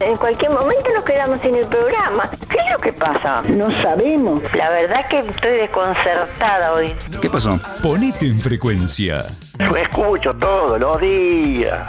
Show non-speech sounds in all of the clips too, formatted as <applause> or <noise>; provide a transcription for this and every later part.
En cualquier momento nos quedamos sin el programa. ¿Qué es lo que pasa? No sabemos. La verdad que estoy desconcertada hoy. ¿Qué pasó? Ponete en frecuencia. Escucho todos los días.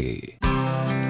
Tu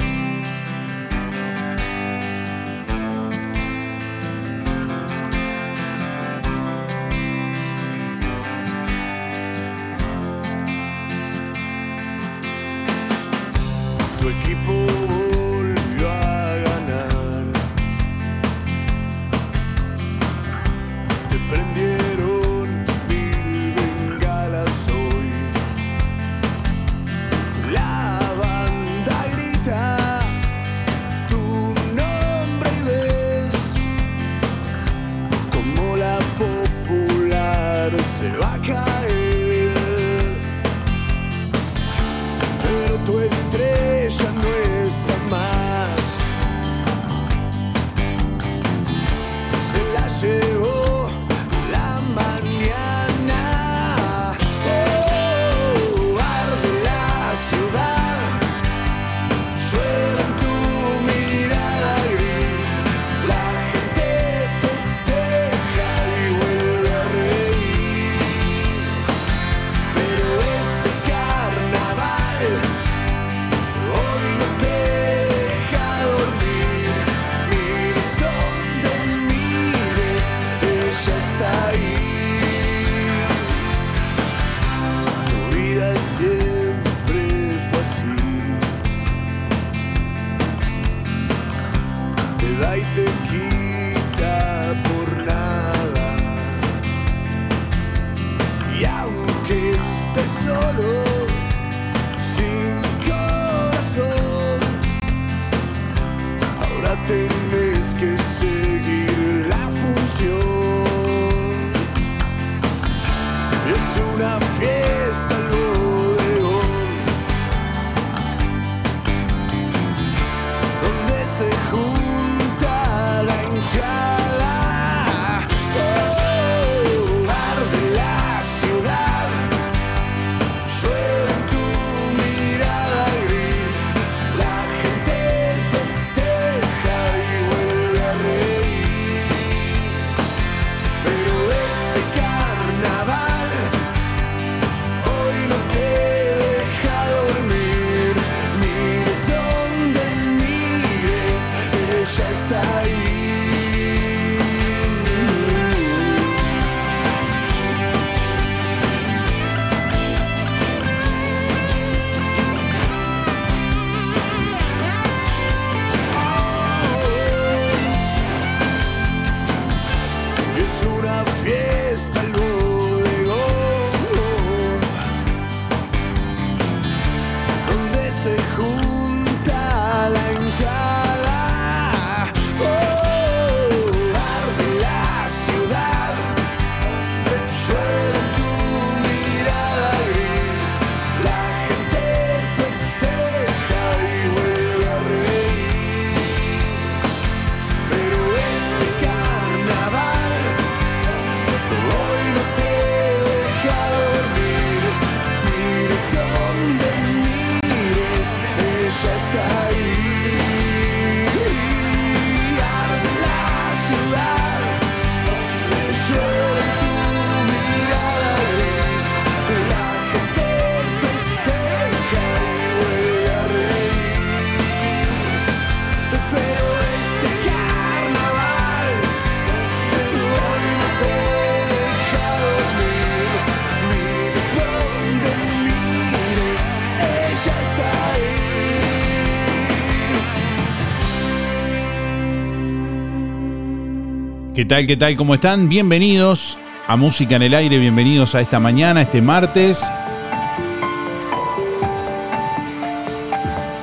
tal? ¿Qué tal? ¿Cómo están? Bienvenidos a Música en el Aire, bienvenidos a esta mañana, este martes.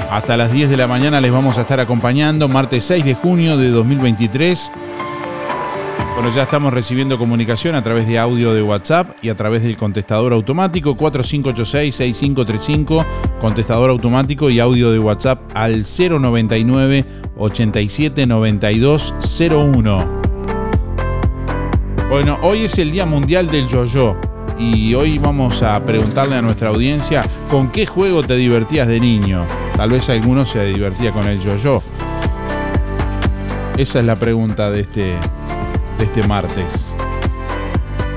Hasta las 10 de la mañana les vamos a estar acompañando, martes 6 de junio de 2023. Bueno, ya estamos recibiendo comunicación a través de audio de WhatsApp y a través del contestador automático 4586-6535, contestador automático y audio de WhatsApp al 099 87 Bueno, hoy es el Día Mundial del Yo-Yo y hoy vamos a preguntarle a nuestra audiencia con qué juego te divertías de niño. Tal vez alguno se divertía con el yo-yo. Esa es la pregunta de este, de este martes.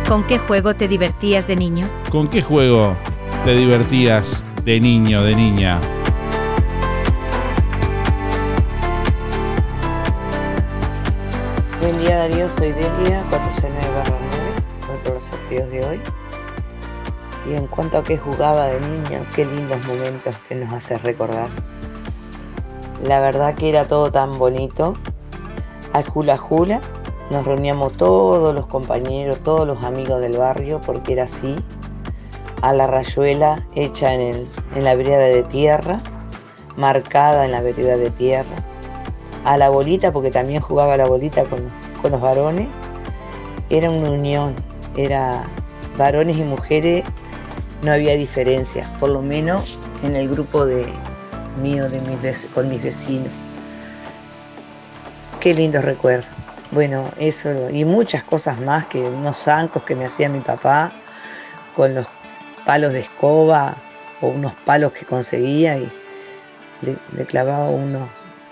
¿Con qué juego te divertías de niño? ¿Con qué juego te divertías de niño, de niña? Darío, soy Delia, 469 barra 9, voy por los sorteos de hoy. Y en cuanto a que jugaba de niño, qué lindos momentos que nos hace recordar. La verdad que era todo tan bonito. Al hula hula nos reuníamos todos los compañeros, todos los amigos del barrio, porque era así. A la rayuela hecha en, el- en la vereda de tierra, marcada en la vereda de tierra. A la bolita, porque también jugaba la bolita con, con los varones. Era una unión, era varones y mujeres, no había diferencia, por lo menos en el grupo de mío de mis con mis vecinos. Qué lindo recuerdo. Bueno, eso y muchas cosas más que unos zancos que me hacía mi papá con los palos de escoba o unos palos que conseguía y le, clavaba unos,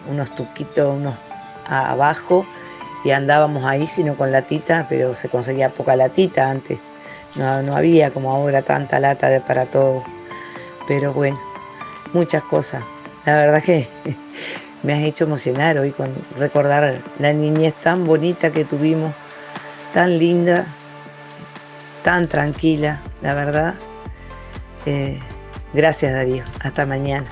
unos tuquitos unos abajo y andábamos ahí sino con latita, pero se conseguía poca latita antes. No, no había como ahora tanta lata de para todo. Pero bueno, muchas cosas. La verdad que <laughs> me has hecho emocionar hoy con recordar la niñez tan bonita que tuvimos, tan linda, tan tranquila, la verdad. Eh, gracias Darío, hasta mañana.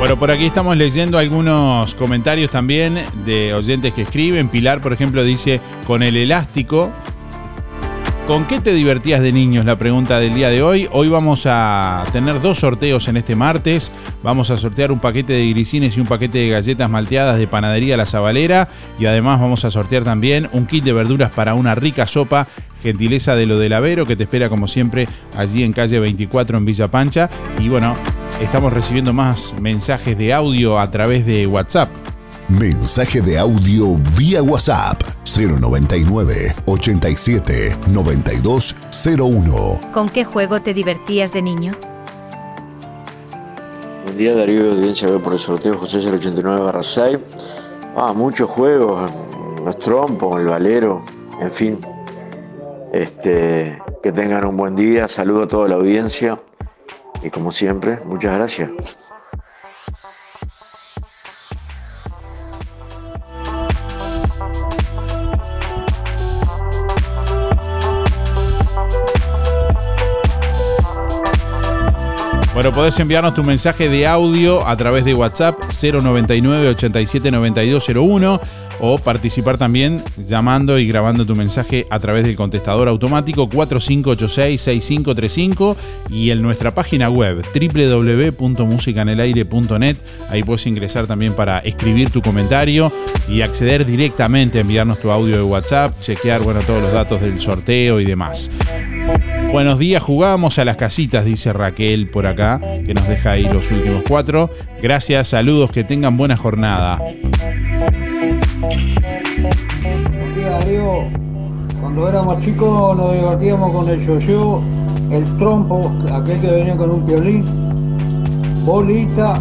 Bueno, por aquí estamos leyendo algunos comentarios también de oyentes que escriben. Pilar, por ejemplo, dice, con el elástico. ¿Con qué te divertías de niños? La pregunta del día de hoy. Hoy vamos a tener dos sorteos en este martes. Vamos a sortear un paquete de grisines y un paquete de galletas malteadas de panadería La Zabalera. Y además vamos a sortear también un kit de verduras para una rica sopa. Gentileza de lo del Avero, que te espera como siempre allí en calle 24 en Villa Pancha. Y bueno, estamos recibiendo más mensajes de audio a través de WhatsApp. Mensaje de audio vía WhatsApp 099 87 9201. ¿Con qué juego te divertías de niño? Buen día Darío, audiencia veo por el sorteo José 089 barra 6. Ah, muchos juegos, los trompos, el valero, en fin. Este, que tengan un buen día, saludo a toda la audiencia. Y como siempre, muchas gracias. Bueno, podés enviarnos tu mensaje de audio a través de WhatsApp 099 87 9201 o participar también llamando y grabando tu mensaje a través del contestador automático 4586-6535 y en nuestra página web www.musicanelaire.net. Ahí puedes ingresar también para escribir tu comentario y acceder directamente a enviarnos tu audio de WhatsApp, chequear bueno, todos los datos del sorteo y demás. Buenos días, jugamos a las casitas, dice Raquel por acá, que nos deja ahí los últimos cuatro. Gracias, saludos, que tengan buena jornada. Día. Cuando éramos chicos nos divertíamos con el yo-yo, el trompo, aquel que venía con un violín, bolita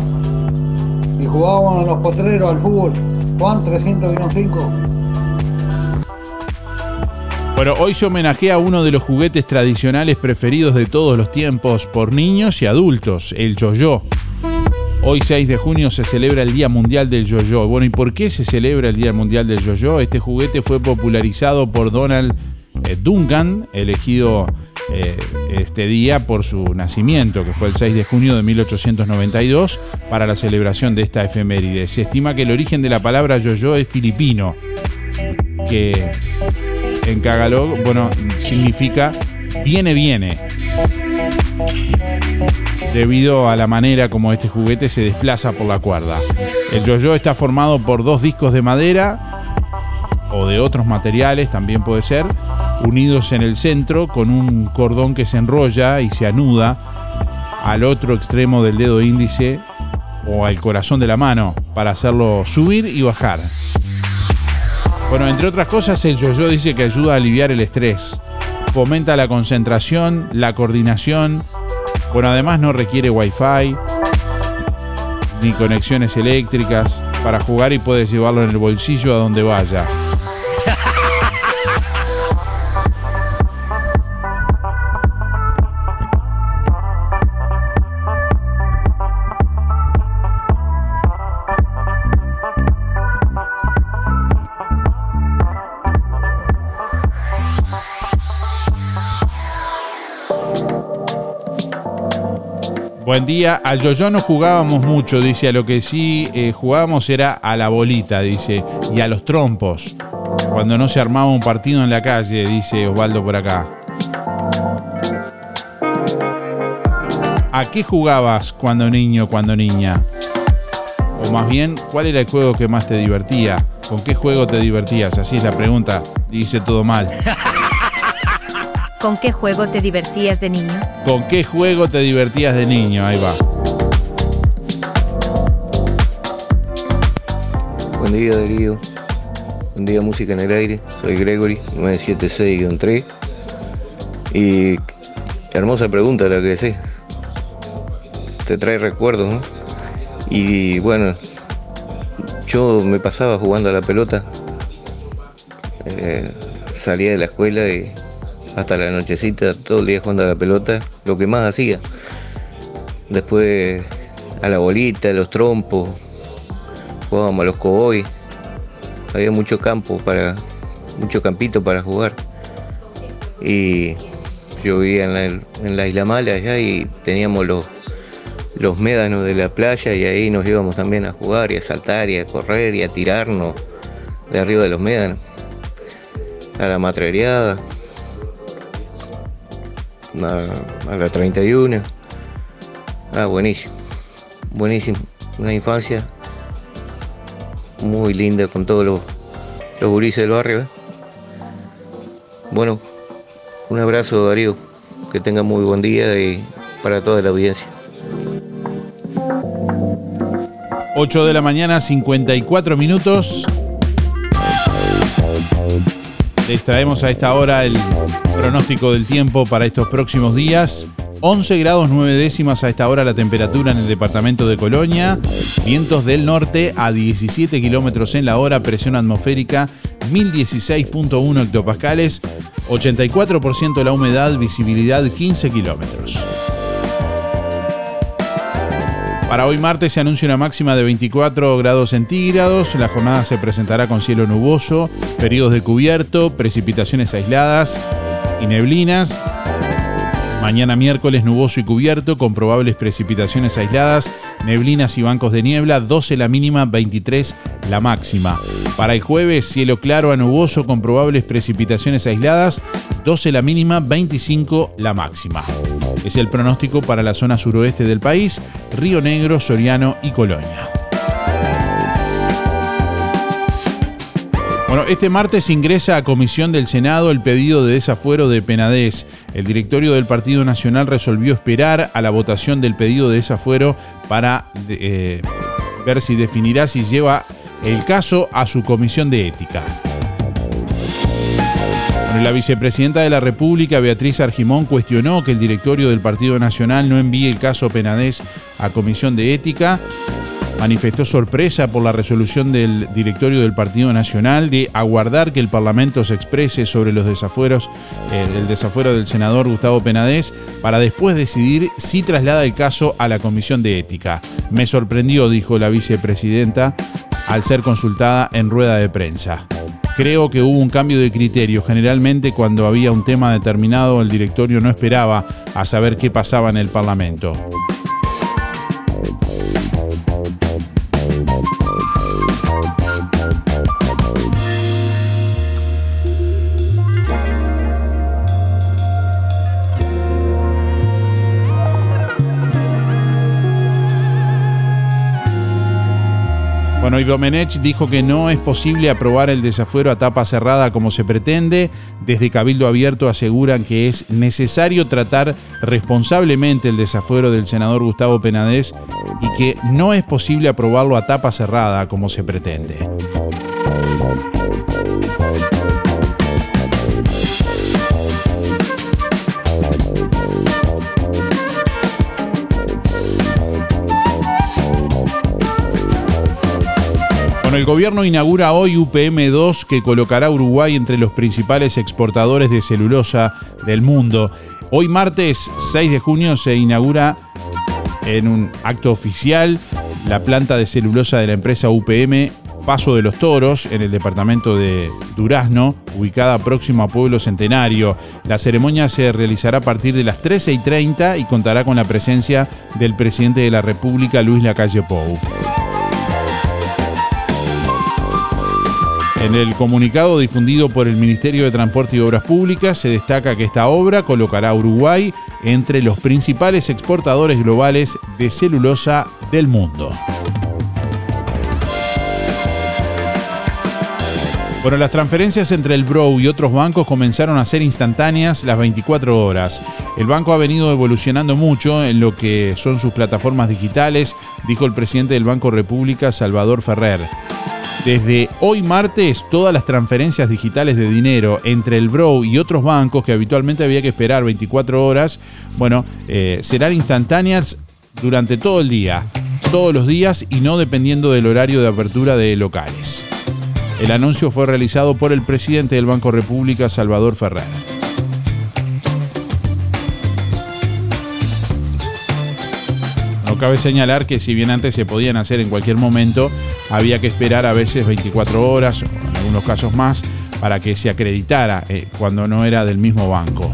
y jugábamos en los potreros al fútbol. Juan 305. Bueno, hoy se homenajea a uno de los juguetes tradicionales preferidos de todos los tiempos por niños y adultos, el yo-yo. Hoy 6 de junio se celebra el Día Mundial del Yo-Yo. Bueno, ¿y por qué se celebra el Día Mundial del Yo-Yo? Este juguete fue popularizado por Donald eh, Duncan, elegido eh, este día por su nacimiento, que fue el 6 de junio de 1892, para la celebración de esta efeméride. Se estima que el origen de la palabra yo-yo es filipino, que en Cagalog, bueno, significa viene, viene. Debido a la manera como este juguete se desplaza por la cuerda. El yo-yo está formado por dos discos de madera o de otros materiales, también puede ser, unidos en el centro con un cordón que se enrolla y se anuda al otro extremo del dedo índice o al corazón de la mano para hacerlo subir y bajar. Bueno, entre otras cosas, el yo-yo dice que ayuda a aliviar el estrés, fomenta la concentración, la coordinación. Bueno, además no requiere wifi ni conexiones eléctricas para jugar y puedes llevarlo en el bolsillo a donde vaya. Buen día. Al yo-yo no jugábamos mucho, dice. A lo que sí eh, jugábamos era a la bolita, dice. Y a los trompos. Cuando no se armaba un partido en la calle, dice Osvaldo por acá. ¿A qué jugabas cuando niño, cuando niña? O más bien, ¿cuál era el juego que más te divertía? ¿Con qué juego te divertías? Así es la pregunta. Dice todo mal. <laughs> ¿Con qué juego te divertías de niño? ¿Con qué juego te divertías de niño? Ahí va. Buen día Darío. Buen día Música en el Aire. Soy Gregory, 976-3. Y qué hermosa pregunta la que sé. Te trae recuerdos, ¿no? Y bueno, yo me pasaba jugando a la pelota. Eh, salía de la escuela y hasta la nochecita, todo el día jugando a la pelota, lo que más hacía. Después a la bolita, a los trompos, jugábamos a los cowboys. Había mucho campo para, mucho campito para jugar. Y yo vivía en la, en la Isla Mala allá y teníamos los, los médanos de la playa y ahí nos íbamos también a jugar y a saltar y a correr y a tirarnos de arriba de los médanos. A la matrereada a, a la 31. Ah, buenísimo. Buenísimo. Una infancia muy linda con todos los, los gurises del barrio. ¿eh? Bueno, un abrazo Darío. Que tenga muy buen día y para toda la audiencia. 8 de la mañana, 54 minutos. Les traemos a esta hora el pronóstico del tiempo para estos próximos días. 11 grados 9 décimas a esta hora la temperatura en el departamento de Colonia. Vientos del norte a 17 kilómetros en la hora. Presión atmosférica 1016.1 hectopascales. 84% la humedad. Visibilidad 15 kilómetros. Para hoy martes se anuncia una máxima de 24 grados centígrados. La jornada se presentará con cielo nuboso, periodos de cubierto, precipitaciones aisladas y neblinas. Mañana miércoles nuboso y cubierto con probables precipitaciones aisladas, neblinas y bancos de niebla, 12 la mínima, 23 la máxima. Para el jueves cielo claro a nuboso con probables precipitaciones aisladas, 12 la mínima, 25 la máxima. Es el pronóstico para la zona suroeste del país, Río Negro, Soriano y Colonia. Bueno, este martes ingresa a comisión del Senado el pedido de desafuero de Penadez. El directorio del Partido Nacional resolvió esperar a la votación del pedido de desafuero para eh, ver si definirá si lleva el caso a su comisión de ética. La vicepresidenta de la República, Beatriz Argimón, cuestionó que el directorio del Partido Nacional no envíe el caso Penadez a comisión de ética manifestó sorpresa por la resolución del directorio del Partido Nacional de aguardar que el Parlamento se exprese sobre los desafueros, eh, el desafuero del senador Gustavo Penadez, para después decidir si traslada el caso a la Comisión de Ética. Me sorprendió, dijo la vicepresidenta, al ser consultada en rueda de prensa. Creo que hubo un cambio de criterio. Generalmente cuando había un tema determinado el directorio no esperaba a saber qué pasaba en el Parlamento. Bueno, Domenech dijo que no es posible aprobar el desafuero a tapa cerrada como se pretende. Desde Cabildo Abierto aseguran que es necesario tratar responsablemente el desafuero del senador Gustavo Penadez y que no es posible aprobarlo a tapa cerrada como se pretende. Gobierno inaugura hoy UPM2 que colocará a Uruguay entre los principales exportadores de celulosa del mundo. Hoy martes 6 de junio se inaugura en un acto oficial la planta de celulosa de la empresa UPM Paso de los Toros en el departamento de Durazno, ubicada próximo a Pueblo Centenario. La ceremonia se realizará a partir de las 13 y 30 y contará con la presencia del presidente de la República, Luis Lacalle Pou. En el comunicado difundido por el Ministerio de Transporte y Obras Públicas se destaca que esta obra colocará a Uruguay entre los principales exportadores globales de celulosa del mundo. Bueno, las transferencias entre el Bro y otros bancos comenzaron a ser instantáneas las 24 horas. El banco ha venido evolucionando mucho en lo que son sus plataformas digitales, dijo el presidente del Banco República, Salvador Ferrer. Desde hoy martes, todas las transferencias digitales de dinero entre el Bro y otros bancos que habitualmente había que esperar 24 horas, bueno, eh, serán instantáneas durante todo el día, todos los días y no dependiendo del horario de apertura de locales. El anuncio fue realizado por el presidente del Banco República, Salvador Ferrer. Cabe señalar que si bien antes se podían hacer en cualquier momento, había que esperar a veces 24 horas, o en algunos casos más, para que se acreditara eh, cuando no era del mismo banco.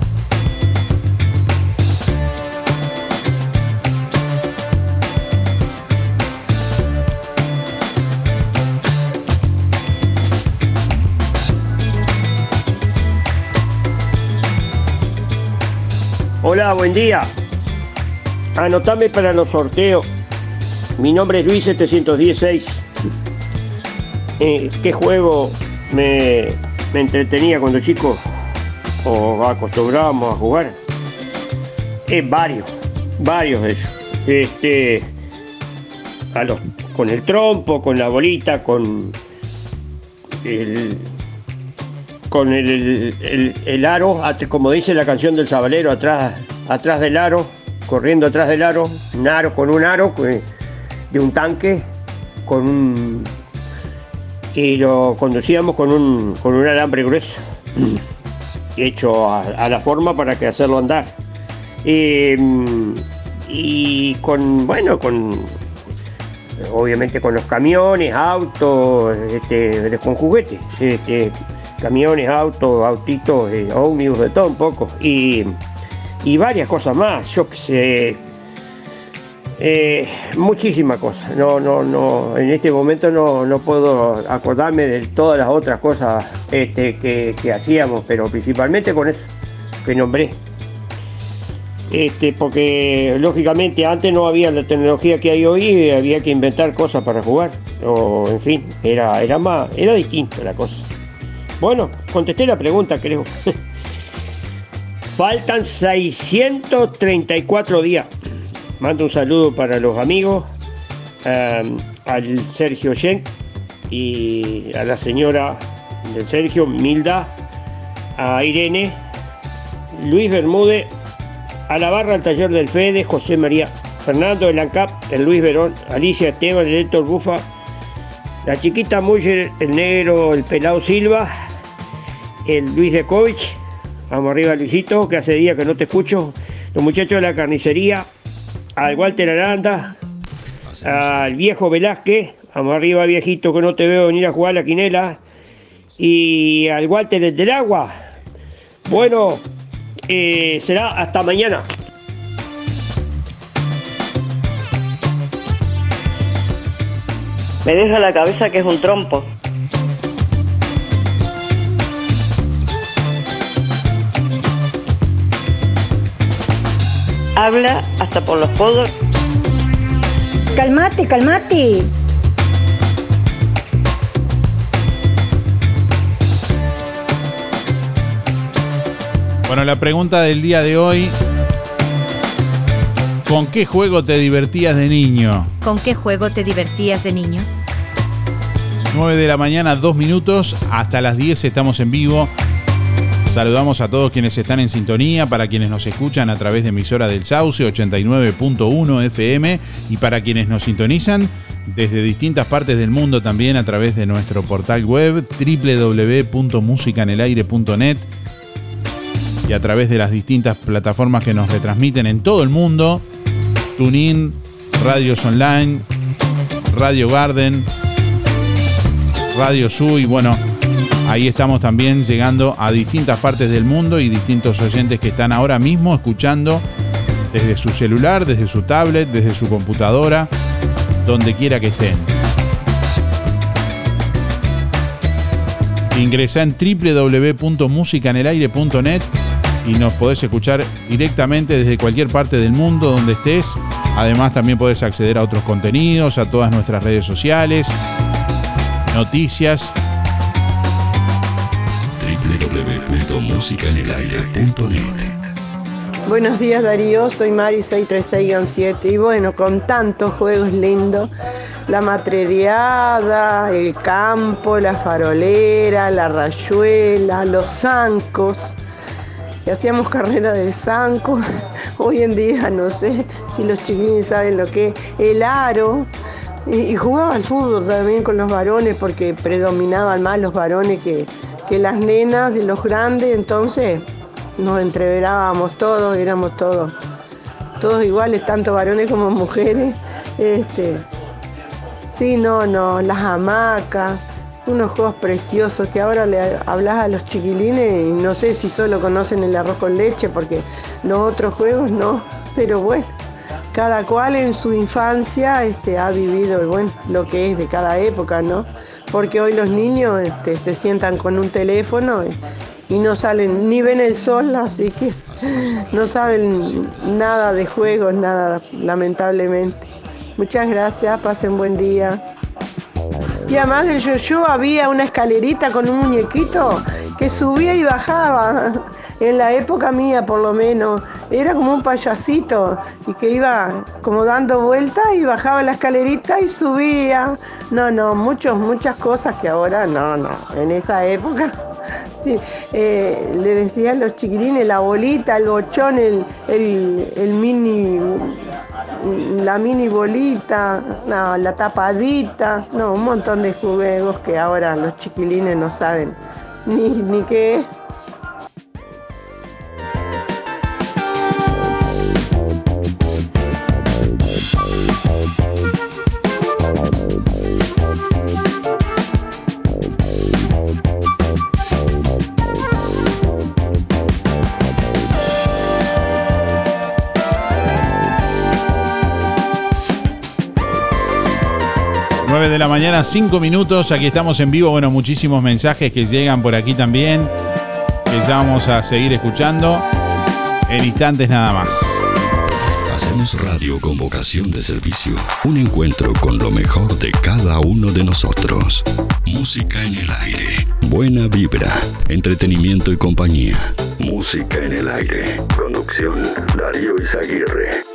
Hola, buen día. Anotame para los sorteos. Mi nombre es Luis 716. Eh, ¿Qué juego me, me entretenía cuando chico? ¿O acostumbrábamos a jugar? Eh, varios, varios de ellos. Este, a con el trompo, con la bolita, con el, con el, el- aro, como dice la canción del sabalero, atrás, atrás del aro, corriendo atrás del aro, un aro con un aro que- de un tanque, con un y lo conducíamos con un, con un alambre grueso, <clears throat> hecho a, la forma para que hacerlo andar. Eh, y con, bueno, con, obviamente con los camiones, autos, este, con juguetes, este, camiones, autos, autitos, eh, ómnibus, de todo un poco. Y, y varias cosas más, yo que sé, eh, muchísimas cosas. No, no, no, en este momento no, no puedo acordarme de todas las otras cosas este, que, que hacíamos, pero principalmente con eso que nombré. Este, porque lógicamente antes no había la tecnología que hay hoy había que inventar cosas para jugar. O en fin, era, era más, era distinta la cosa. Bueno, contesté la pregunta, creo. <laughs> Faltan 634 días. Mando un saludo para los amigos, al Sergio Schenk y a la señora del Sergio, Milda, a Irene, Luis Bermúdez, a la barra al taller del Fede, José María, Fernando del ANCAP, el Luis Verón, Alicia Esteban, el Héctor Bufa, la chiquita Muller, el negro, el pelado Silva, el Luis Dekovich, vamos arriba Luisito, que hace días que no te escucho, los muchachos de la carnicería, al Walter Aranda, al viejo Velázquez, vamos arriba viejito que no te veo venir a jugar a la quinela, y al Walter el del agua. Bueno, eh, será hasta mañana. Me deja la cabeza que es un trompo. Habla hasta por los codos. Calmate, calmate. Bueno, la pregunta del día de hoy. ¿Con qué juego te divertías de niño? ¿Con qué juego te divertías de niño? 9 de la mañana, 2 minutos. Hasta las 10 estamos en vivo. Saludamos a todos quienes están en sintonía, para quienes nos escuchan a través de emisora del Sauce 89.1 FM y para quienes nos sintonizan desde distintas partes del mundo también a través de nuestro portal web www.musicanelaire.net y a través de las distintas plataformas que nos retransmiten en todo el mundo, TuneIn, Radios Online, Radio Garden, Radio Su y bueno, ahí estamos también llegando a distintas partes del mundo y distintos oyentes que están ahora mismo escuchando desde su celular, desde su tablet, desde su computadora, donde quiera que estén. Ingresa en www.musicanelaire.net y nos podés escuchar directamente desde cualquier parte del mundo donde estés. Además también podés acceder a otros contenidos, a todas nuestras redes sociales, noticias. www.musicanelaire.net Buenos días Darío, soy Mari 636-7 y bueno, con tantos juegos lindos, la matrereada, el campo, la farolera, la rayuela, los zancos, y hacíamos carrera de zanco, <laughs> hoy en día no sé si los chiquillos saben lo que es, el aro, y, y jugaba al fútbol también con los varones porque predominaban más los varones que, que las nenas de los grandes, entonces nos entreverábamos todos, éramos todos, todos iguales, tanto varones como mujeres. Este, sí, no, no, las hamacas, unos juegos preciosos que ahora le hablas a los chiquilines y no sé si solo conocen el arroz con leche porque los otros juegos no, pero bueno, cada cual en su infancia este, ha vivido bueno, lo que es de cada época, ¿no? Porque hoy los niños este, se sientan con un teléfono y, y no salen ni ven el sol, así que no saben nada de juegos, nada, lamentablemente. Muchas gracias, pasen buen día. Y además del yo-yo había una escalerita con un muñequito que subía y bajaba. En la época mía, por lo menos, era como un payasito y que iba como dando vueltas y bajaba la escalerita y subía. No, no, muchos, muchas cosas que ahora no, no. En esa época <laughs> Sí, eh, le decían los chiquilines la bolita, el bochón, el, el, mini, la mini bolita, la tapadita, no, un montón de juegos que ahora los chiquilines no saben नी, नी के de la mañana, 5 minutos. Aquí estamos en vivo. Bueno, muchísimos mensajes que llegan por aquí también. Que ya vamos a seguir escuchando en instantes nada más. Hacemos radio con vocación de servicio. Un encuentro con lo mejor de cada uno de nosotros. Música en el aire. Buena vibra. Entretenimiento y compañía. Música en el aire. Conducción Darío Isaguirre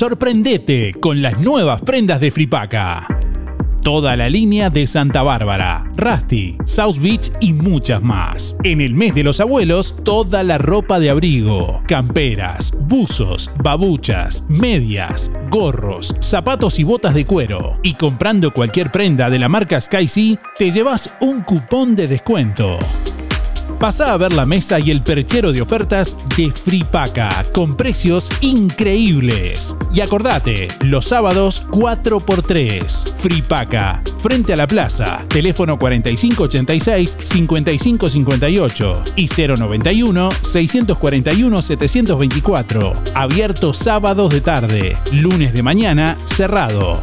Sorprendete con las nuevas prendas de Fripaca. Toda la línea de Santa Bárbara, Rusty, South Beach y muchas más. En el mes de los abuelos, toda la ropa de abrigo, camperas, buzos, babuchas, medias, gorros, zapatos y botas de cuero. Y comprando cualquier prenda de la marca Sky te llevas un cupón de descuento. Pasá a ver la mesa y el perchero de ofertas de Fripaca con precios increíbles. Y acordate, los sábados 4x3. Fripaca, frente a la plaza. Teléfono 4586-5558 y 091-641-724. Abierto sábados de tarde. Lunes de mañana cerrado.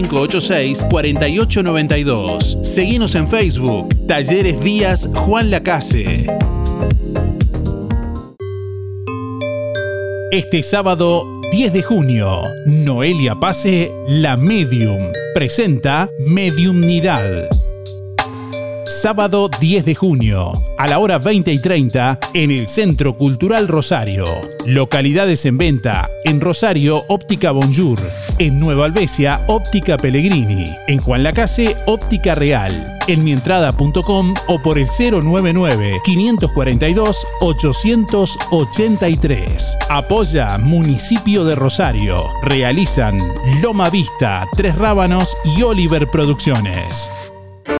4892. Seguinos en Facebook. Talleres Díaz Juan Lacase. Este sábado 10 de junio, Noelia Pase, La Medium, presenta Mediumnidad. Sábado 10 de junio, a la hora 20 y 30, en el Centro Cultural Rosario. Localidades en venta, en Rosario, Óptica Bonjour. En Nueva Albesia, Óptica Pellegrini. En Juan Lacase, Óptica Real. En mientrada.com o por el 099-542-883. Apoya Municipio de Rosario. Realizan Loma Vista, Tres Rábanos y Oliver Producciones.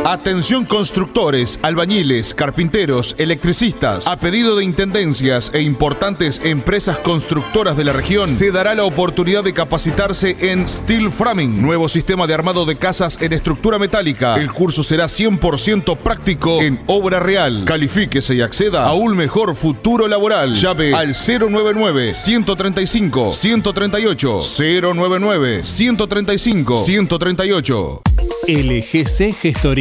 Atención constructores, albañiles, carpinteros, electricistas. A pedido de intendencias e importantes empresas constructoras de la región, se dará la oportunidad de capacitarse en Steel Framing, nuevo sistema de armado de casas en estructura metálica. El curso será 100% práctico en obra real. Califíquese y acceda a un mejor futuro laboral. Llave al 099 135 138 099 135 138. LGC Gestoría.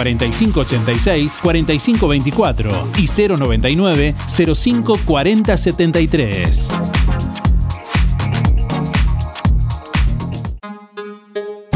4586-4524 y 099 054073.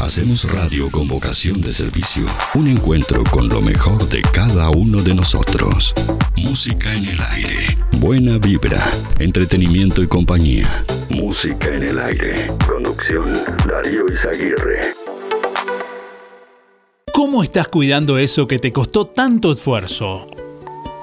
Hacemos radio con vocación de servicio. Un encuentro con lo mejor de cada uno de nosotros. Música en el aire. Buena vibra. Entretenimiento y compañía. Música en el aire. Conducción Darío Izaguirre. ¿Cómo estás cuidando eso que te costó tanto esfuerzo?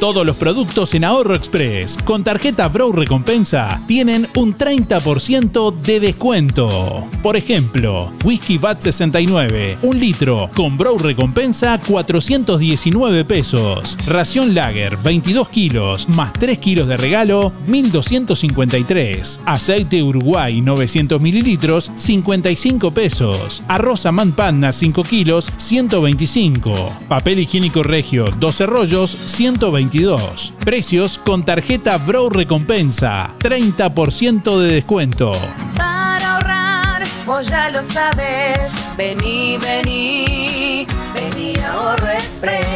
Todos los productos en Ahorro Express con tarjeta Bro Recompensa tienen un 30% de descuento. Por ejemplo, Whisky Bat 69, un litro, con Bro Recompensa 419 pesos. Ración Lager 22 kilos, más 3 kilos de regalo, 1253. Aceite Uruguay 900 mililitros, 55 pesos. Arroz Amán Panda 5 kilos, 125. Papel higiénico regio 12 rollos, 122. Precios con tarjeta Bro Recompensa. 30% de descuento. Para ahorrar, vos ya lo sabes. Vení, vení, vení a Ahorro Express.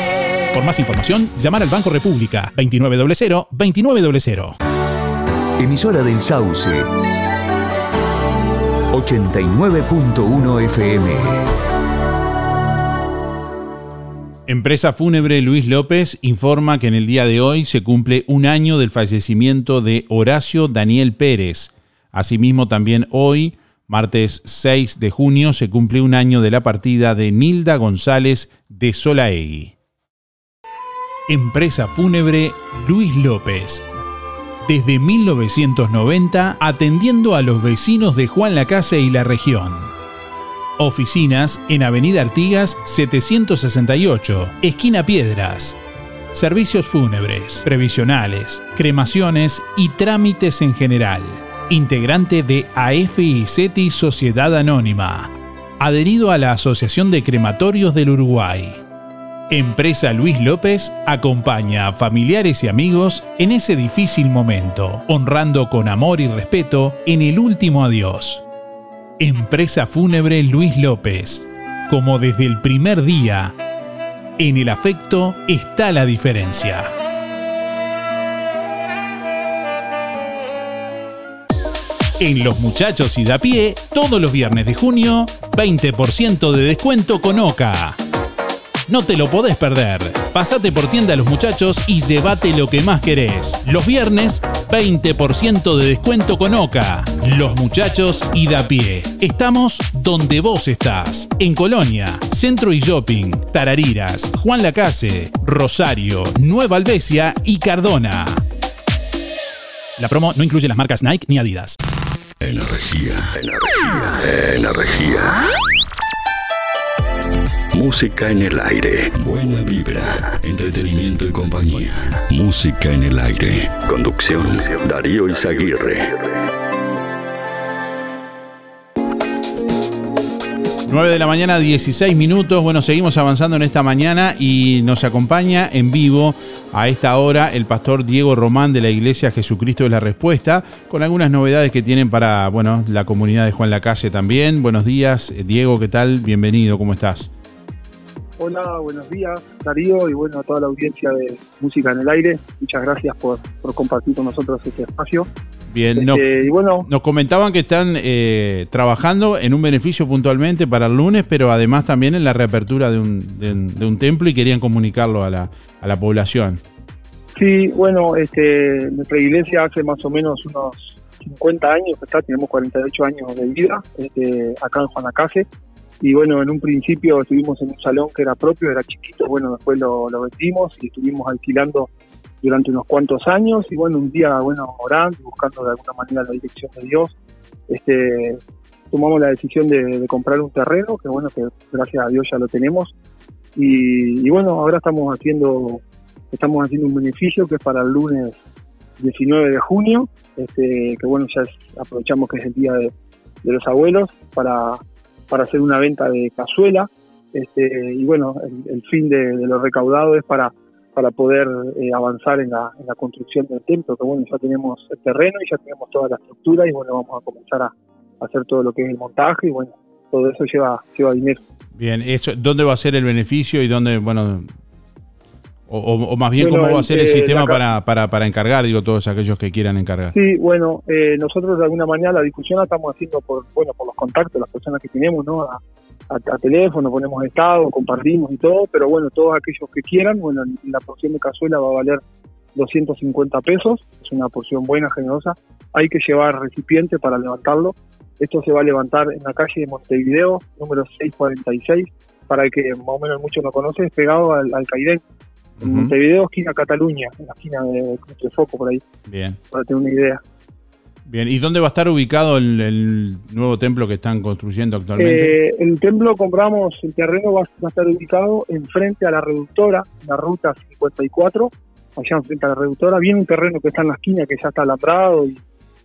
Por más información, llamar al Banco República 2900-2900. Emisora del Sauce. 89.1 FM. Empresa Fúnebre Luis López informa que en el día de hoy se cumple un año del fallecimiento de Horacio Daniel Pérez. Asimismo, también hoy, martes 6 de junio, se cumple un año de la partida de Nilda González de Solaegui. Empresa Fúnebre Luis López. Desde 1990, atendiendo a los vecinos de Juan Lacase y la región. Oficinas en Avenida Artigas 768, esquina Piedras. Servicios fúnebres, previsionales, cremaciones y trámites en general. Integrante de AFI CETI Sociedad Anónima. Adherido a la Asociación de Crematorios del Uruguay. Empresa Luis López acompaña a familiares y amigos en ese difícil momento, honrando con amor y respeto en el último adiós. Empresa Fúnebre Luis López. Como desde el primer día, en el afecto está la diferencia. En Los Muchachos y da pie, todos los viernes de junio, 20% de descuento con Oca. No te lo podés perder. Pasate por tienda a los muchachos y llévate lo que más querés. Los viernes, 20% de descuento con Oca. Los muchachos y da pie. Estamos donde vos estás. En Colonia, Centro y Shopping, Tarariras, Juan Lacase, Rosario, Nueva Albesia y Cardona. La promo no incluye las marcas Nike ni Adidas. Energía, energía, energía. Música en el aire. Buena vibra. Entretenimiento y compañía. Música en el aire. Conducción. Darío Izaguirre. 9 de la mañana, 16 minutos. Bueno, seguimos avanzando en esta mañana y nos acompaña en vivo a esta hora el pastor Diego Román de la Iglesia Jesucristo de la Respuesta, con algunas novedades que tienen para, bueno, la comunidad de Juan Lacase también. Buenos días, Diego, ¿qué tal? Bienvenido, ¿cómo estás? Hola, buenos días, Darío, y bueno, a toda la audiencia de Música en el Aire. Muchas gracias por, por compartir con nosotros este espacio. Bien, Este, nos, y bueno, nos comentaban que están eh, trabajando en un beneficio puntualmente para el lunes, pero además también en la reapertura de un, de, de un templo y querían comunicarlo a la, a la población. sí, bueno, este, nuestra iglesia hace más o menos unos 50 años, está, tenemos 48 años de vida este, acá en Juanacase. Y bueno, en un principio estuvimos en un salón que era propio, era chiquito, bueno, después lo, lo vendimos y estuvimos alquilando durante unos cuantos años y bueno, un día, bueno, orando, buscando de alguna manera la dirección de Dios, este, tomamos la decisión de, de comprar un terreno, que bueno, que gracias a Dios ya lo tenemos, y, y bueno, ahora estamos haciendo, estamos haciendo un beneficio que es para el lunes 19 de junio, este, que bueno, ya es- aprovechamos que es el día de, de los abuelos para, para hacer una venta de cazuela, este, y bueno, el, el fin de, de lo recaudado es para para poder eh, avanzar en la, en la construcción del templo, que bueno, ya tenemos el terreno y ya tenemos toda la estructura y bueno, vamos a comenzar a, a hacer todo lo que es el montaje y bueno, todo eso lleva, lleva dinero. Bien, eso, ¿dónde va a ser el beneficio y dónde, bueno, o, o- o más bien Bueno, cómo va a ser el eh, sistema para, para, para encargar, digo, todos aquellos que quieran encargar? Sí, bueno, eh, nosotros de alguna manera la discusión la estamos haciendo por, bueno, por los contactos, las personas que tenemos, ¿no? A, a- a teléfono, ponemos estado, compartimos y todo, pero bueno, todos aquellos que quieran, bueno, la porción de cazuela va a valer 250 pesos, es una porción buena, generosa. Hay que llevar recipiente para levantarlo. Esto se va a levantar en la calle de Montevideo, número 646, para el que más o menos mucho no conoce, es pegado al, al. En Montevideo, esquina Cataluña, en la esquina de Foco, por ahí, Bien, para tener una idea. Bien. ¿Y dónde va a estar ubicado el, el nuevo templo que están construyendo actualmente? Eh, el templo compramos, el terreno va, va a estar ubicado enfrente a la reductora, la ruta 54, allá enfrente a la reductora. Viene un terreno que está en la esquina, que ya está alambrado y,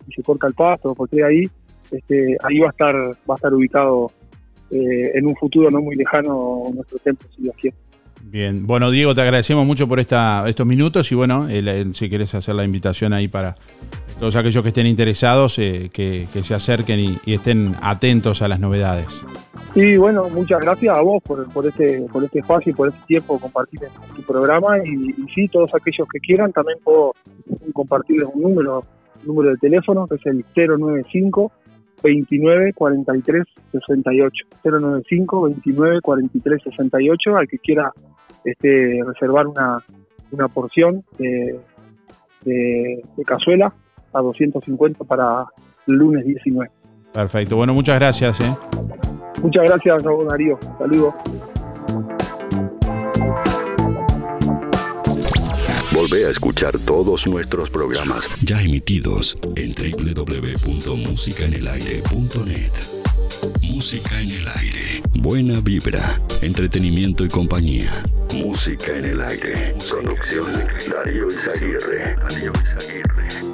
y se corta el pasto, porque ahí, este, ahí va a estar, va a estar ubicado eh, en un futuro no muy lejano nuestro templo, si Dios quiere. Bien, bueno Diego, te agradecemos mucho por esta, estos minutos y bueno, el- el- si querés hacer la invitación ahí para todos aquellos que estén interesados, eh, que, se acerquen y, estén atentos a las novedades. Sí, bueno, muchas gracias a vos por, este por este espacio y por este tiempo compartir en tu programa. Y, sí, todos aquellos que quieran también puedo compartirles un número, número de teléfono que es el 095 29 43 68 095 29 43 68 al que quiera este reservar una, una porción de, de cazuela a 250 para el lunes 19. Perfecto, bueno, muchas gracias. ¿eh? Muchas gracias a vos, Darío. Saludos. Volvé a escuchar todos nuestros programas ya emitidos en www.musicaenelaire.net. Música en el aire. Buena vibra, entretenimiento y compañía. Música en el aire. Producción Darío Izaguirre. Darío Izaguirre.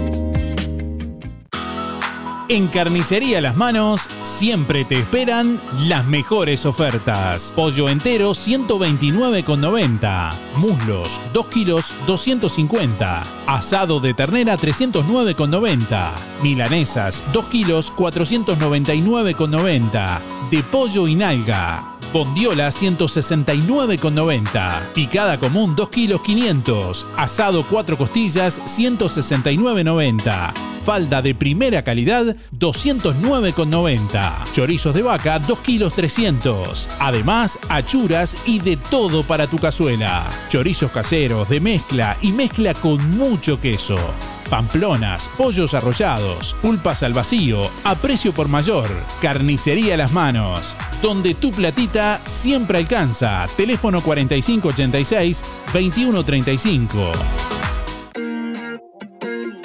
En Carnicería Las Manos siempre te esperan las mejores ofertas. Pollo entero 129,90. Muslos 2 kilos 250. Asado de ternera 309,90. Milanesas 2 kilos 499,90. De pollo y nalga. Bondiola 169,90. Picada común 2 kilos 500. Asado 4 costillas 169,90. Falda de primera calidad 209,90. Chorizos de vaca 2 kilos 300. Además, achuras y de todo para tu cazuela. Chorizos caseros de mezcla y mezcla con mucho queso. Pamplonas, pollos arrollados, pulpas al vacío, a precio por mayor. Carnicería Las Manos, donde tu platita siempre alcanza. Teléfono 4586-2135.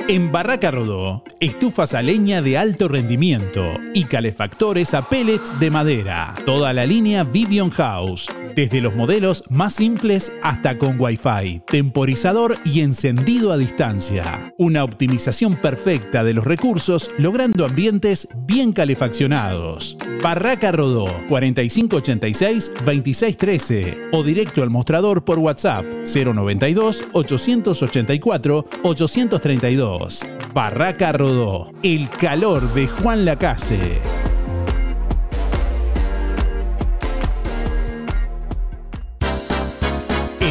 En Barraca Rodó, estufas a leña de alto rendimiento y calefactores a pellets de madera. Toda la línea Vivion House, desde los modelos más simples hasta con Wi-Fi, temporizador y encendido a distancia. Una optimización perfecta de los recursos, logrando ambientes bien calefaccionados. Barraca Rodó, 4586-2613 o directo al mostrador por WhatsApp 092-884-832. Barraca Rodó, el calor de Juan Lacase.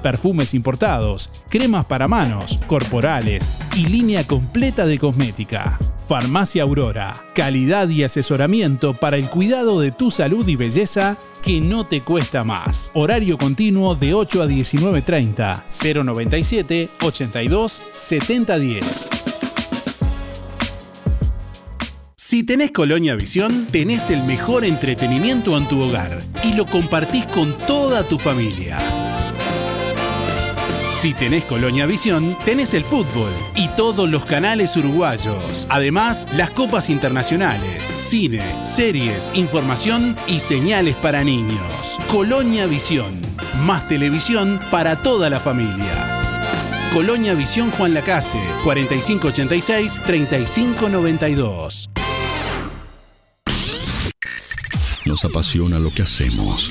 perfumes importados, cremas para manos, corporales y línea completa de cosmética. Farmacia Aurora, calidad y asesoramiento para el cuidado de tu salud y belleza que no te cuesta más. Horario continuo de 8 a 19.30, 097 82 7010. Si tenés Colonia Visión, tenés el mejor entretenimiento en tu hogar y lo compartís con toda tu familia. Si tenés Colonia Visión, tenés el fútbol y todos los canales uruguayos. Además, las copas internacionales, cine, series, información y señales para niños. Colonia Visión. Más televisión para toda la familia. Colonia Visión Juan Lacase, 4586-3592. Nos apasiona lo que hacemos.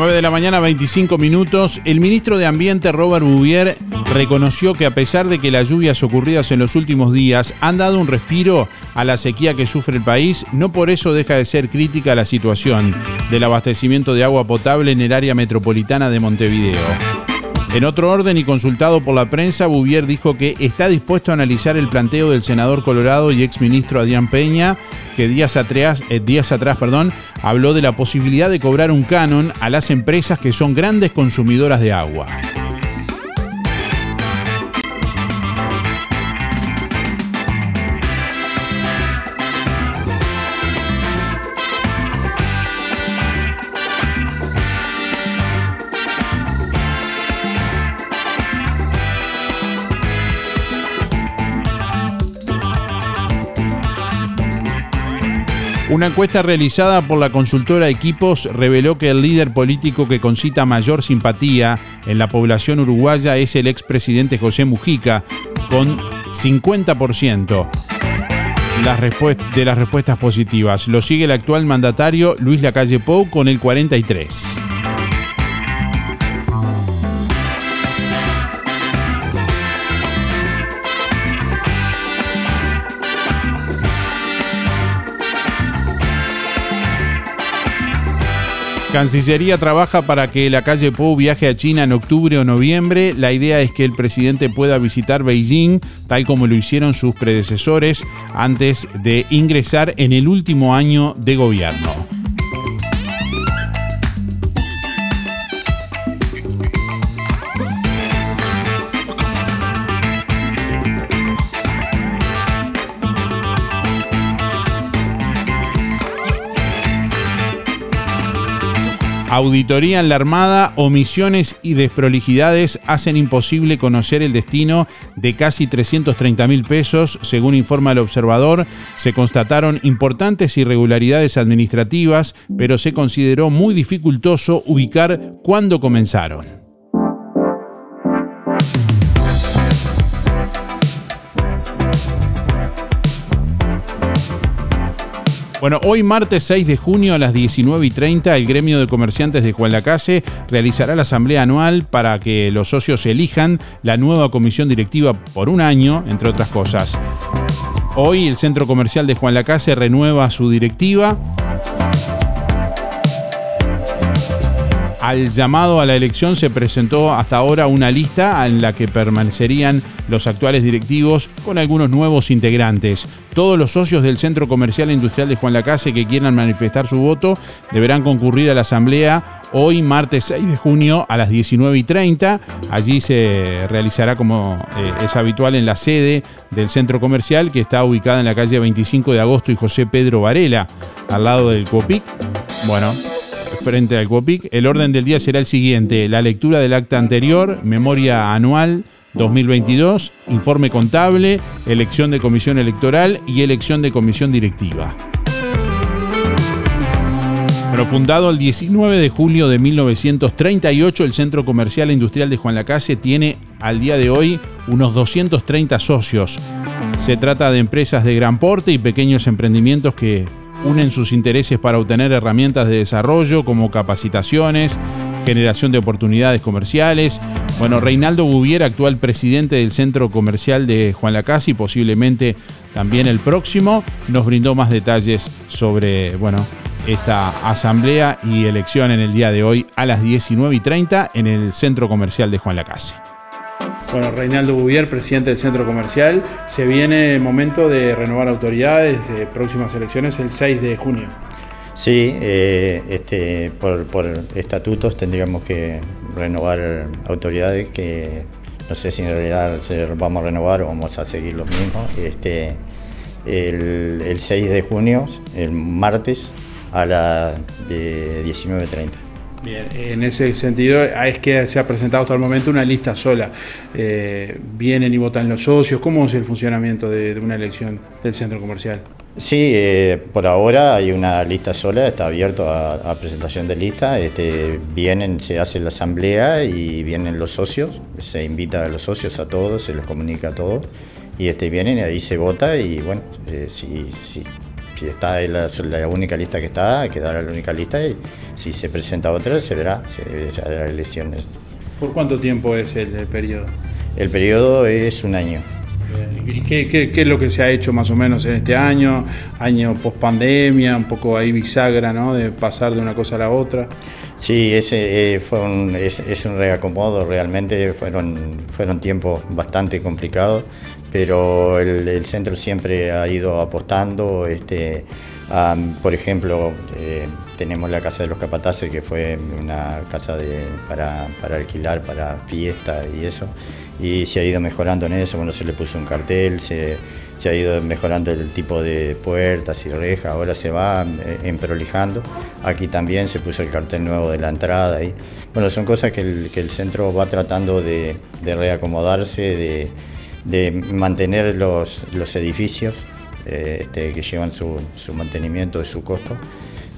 9 de la mañana, 25 minutos. El ministro de Ambiente, Robert Bouvier, reconoció que a pesar de que las lluvias ocurridas en los últimos días han dado un respiro a la sequía que sufre el país, no por eso deja de ser crítica la situación del abastecimiento de agua potable en el área metropolitana de Montevideo. En otro orden y consultado por la prensa, Bouvier dijo que está dispuesto a analizar el planteo del senador Colorado y exministro Adrián Peña, que días atrás, eh, días atrás perdón, habló de la posibilidad de cobrar un canon a las empresas que son grandes consumidoras de agua. Una encuesta realizada por la consultora Equipos reveló que el líder político que concita mayor simpatía en la población uruguaya es el expresidente José Mujica, con 50% las respuest- de las respuestas positivas. Lo sigue el actual mandatario Luis Lacalle Pou con el 43%. Cancillería trabaja para que la calle Pou viaje a China en octubre o noviembre. La idea es que el presidente pueda visitar Beijing, tal como lo hicieron sus predecesores, antes de ingresar en el último año de gobierno. Auditoría en la Armada, omisiones y desprolijidades hacen imposible conocer el destino de casi 330 mil pesos. Según informa el observador, se constataron importantes irregularidades administrativas, pero se consideró muy dificultoso ubicar cuándo comenzaron. Bueno, hoy martes 6 de junio a las 19 y 30, el gremio de comerciantes de Juan Lacase realizará la asamblea anual para que los socios elijan la nueva comisión directiva por un año, entre otras cosas. Hoy el centro comercial de Juan Lacase renueva su directiva. Al llamado a la elección se presentó hasta ahora una lista en la que permanecerían los actuales directivos con algunos nuevos integrantes. Todos los socios del Centro Comercial e Industrial de Juan Lacase que quieran manifestar su voto deberán concurrir a la asamblea hoy martes 6 de junio a las 19 y 30. Allí se realizará como eh, es habitual en la sede del centro comercial que está ubicada en la calle 25 de agosto y José Pedro Varela, al lado del Copic. Bueno, frente al COPIC. El orden del día será el siguiente: la lectura del acta anterior, memoria anual 2022, informe contable, elección de comisión electoral y elección de comisión directiva. Bueno, fundado el 19 de julio de 1938, el Centro Comercial e Industrial de Juan Lacase tiene al día de hoy unos 230 socios. Se trata de empresas de gran porte y pequeños emprendimientos que unen sus intereses para obtener herramientas de desarrollo como capacitaciones, generación de oportunidades comerciales. Bueno, Reinaldo Gubier, actual presidente del Centro Comercial de Juan Lacase y posiblemente también el próximo, nos brindó más detalles sobre, bueno, esta asamblea y elección en el día de hoy a las 19 y 30 en el Centro Comercial de Juan Lacase. Bueno, Reinaldo Bubier, presidente del centro comercial, se viene el momento de renovar autoridades, de próximas elecciones el 6 de junio. Sí, eh, este, por, por estatutos tendríamos que renovar autoridades que no sé si en realidad se- vamos a renovar o vamos a seguir los mismos. Este, el, el 6 de junio, el martes, a las de 19.30. Bien, en ese sentido es que se ha presentado hasta el momento una lista sola. Eh, vienen y votan los socios. ¿Cómo es el funcionamiento de, una elección del centro comercial? Sí, eh, por ahora hay una lista sola, está abierto a, presentación de lista. Este, vienen, se hace la asamblea y vienen los socios, se invita a los socios a todos, se les comunica a todos y este, vienen y ahí se vota y bueno, eh, si, si está la, la única lista que está, quedará la única lista y si se presenta otra se verá, se, se hará elecciones. ¿Por cuánto tiempo es el, el periodo? El periodo es un año. ¿Y qué, qué- qué es lo que se ha hecho más o menos en este año? Año post pandemia, un poco ahí bisagra, ¿no? De pasar de una cosa a la otra. Sí, ese eh, fue un, es, es un reacomodo, realmente fueron, fueron tiempos bastante complicados, pero el, el centro siempre ha ido apostando. Este, a, por ejemplo, eh, tenemos la Casa de los Capataces, que fue una casa de, para, para alquilar, para fiesta y eso, y se ha ido mejorando en eso, bueno, se le puso un cartel, se, se ha ido mejorando el tipo de puertas y rejas, ahora se va eh, emprolijando. Aquí también se puso el cartel nuevo de la entrada. Y, bueno, son cosas que el, que el centro va tratando de, de reacomodarse, de, de mantener los, los edificios eh, este, que llevan su, su mantenimiento y su costo.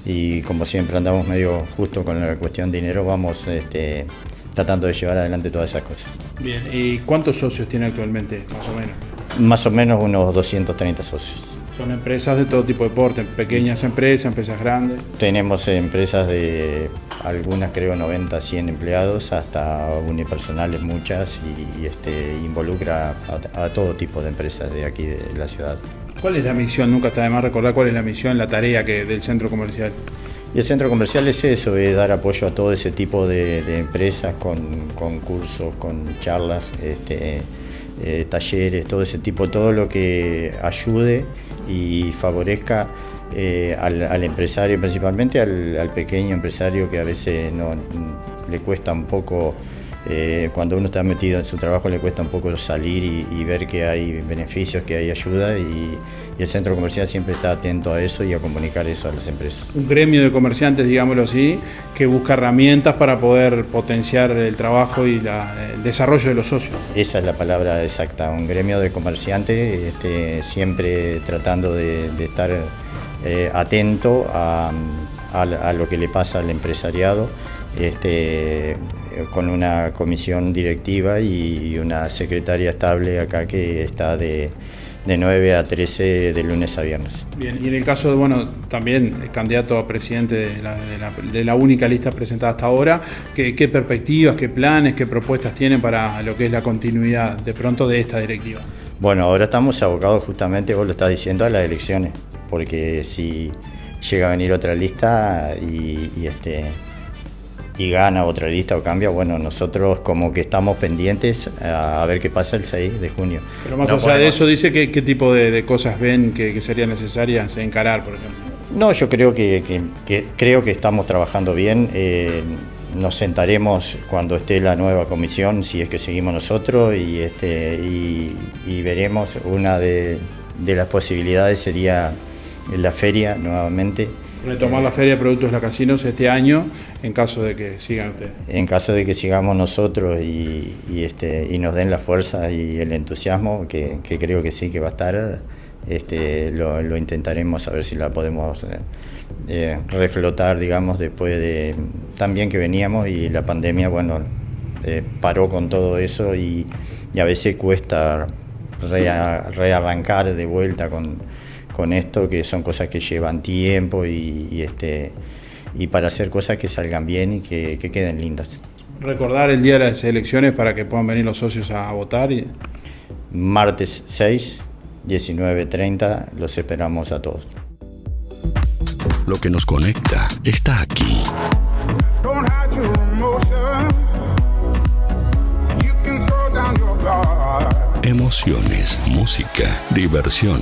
Y como siempre andamos medio justo con la cuestión de dinero, vamos este, tratando de llevar adelante todas esas cosas. Bien, ¿y cuántos socios tiene actualmente, más o menos? Más o menos unos 230 socios. Son empresas de todo tipo de porte, pequeñas empresas, empresas grandes. Tenemos empresas de algunas creo 90, 100 empleados hasta unipersonales muchas y, y, este, involucra a, a todo tipo de empresas de aquí de la ciudad. ¿Cuál es la misión? Nunca está de más recordar cuál es la misión, la tarea que, del centro comercial. Y el centro comercial es eso, es dar apoyo a todo ese tipo de, de empresas con, con, cursos, con charlas, este, eh, talleres, todo ese tipo, todo lo que ayude y favorezca eh, al, al, empresario, principalmente al, al, pequeño empresario que a veces no, le cuesta un poco, eh, cuando uno está metido en su trabajo, le cuesta un poco salir y, y ver que hay beneficios, que hay ayuda y, y, el centro comercial siempre está atento a eso y a comunicar eso a las empresas. Un gremio de comerciantes, digámoslo así, que busca herramientas para poder potenciar el trabajo y la, el desarrollo de los socios. Esa es la palabra exacta, un gremio de comerciantes este, siempre tratando de, de estar eh, atento a, a, a, lo que le pasa al empresariado, este, con una comisión directiva y una secretaria estable acá que está de, de 9 a 13 de lunes a viernes. Bien, y en el caso de, bueno, también el candidato a presidente de la, de la, de la única lista presentada hasta ahora, ¿qué, ¿qué, perspectivas, qué planes, qué propuestas tienen para lo que es la continuidad de pronto de esta directiva? Bueno, ahora estamos abocados justamente, vos lo estás diciendo, a las elecciones, porque si llega a venir otra lista y, y este y gana otra lista o cambia, bueno, nosotros como que estamos pendientes a, ver qué pasa el 6 de junio. Pero más no allá podemos... de eso, dice que, qué tipo de, de cosas ven que, que, serían necesarias encarar, por ejemplo. No, yo creo que, que, que creo que estamos trabajando bien. Eh, nos sentaremos cuando esté la nueva comisión, si es que seguimos nosotros, y, este, y, y veremos. Una de, de las posibilidades sería la feria nuevamente retomar la Feria de Productos La Casinos este año en caso de que sigan ustedes. En caso de que sigamos nosotros y, este, y nos den la fuerza y el entusiasmo, que, creo que sí que va a estar, este, lo, intentaremos a ver si la podemos eh, eh, reflotar, digamos, después de también que veníamos y la pandemia, bueno, eh, paró con todo eso y, a veces cuesta rea, rearrancar de vuelta con con esto, que son cosas que llevan tiempo y, este, y para hacer cosas que salgan bien y que, que, queden lindas. Recordar el día de las elecciones para que puedan venir los socios a votar. Y... Martes 6, 19.30, los esperamos a todos. Lo que nos conecta está aquí. Emociones, música, diversión.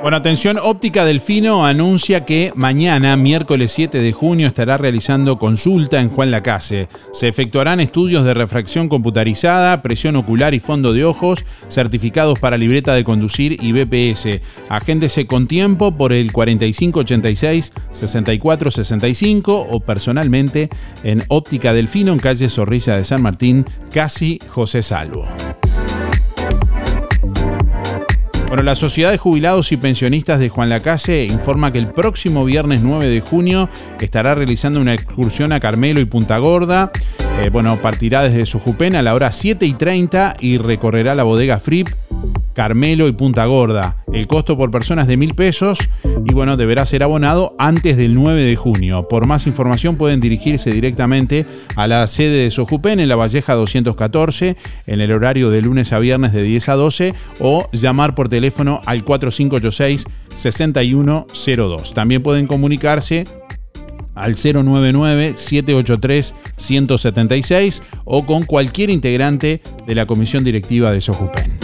Bueno, atención, Óptica Delfino anuncia que mañana, miércoles 7 de junio, estará realizando consulta en Juan Lacase. Se efectuarán estudios de refracción computarizada, presión ocular y fondo de ojos, certificados para libreta de conducir y BPS. Agéndese con tiempo por el 4586-6465 o personalmente en Óptica Delfino en calle Zorrilla de San Martín, casi José Salvo. Bueno, la Sociedad de Jubilados y Pensionistas de Juan Lacase informa que el próximo viernes 9 de junio estará realizando una excursión a Carmelo y Punta Gorda. Eh, bueno, partirá desde Sojupén a la hora 7 y 30 y recorrerá la bodega Fripp Carmelo y Punta Gorda. El costo por persona es de mil pesos y bueno, deberá ser abonado antes del 9 de junio. Por más información pueden dirigirse directamente a la sede de Sojupen en la Valleja 214 en el horario de lunes a viernes de 10 a 12 o llamar por teléfono al 4586 6102. También pueden comunicarse al 099-783-176 o con cualquier integrante de la comisión directiva de Sojupen.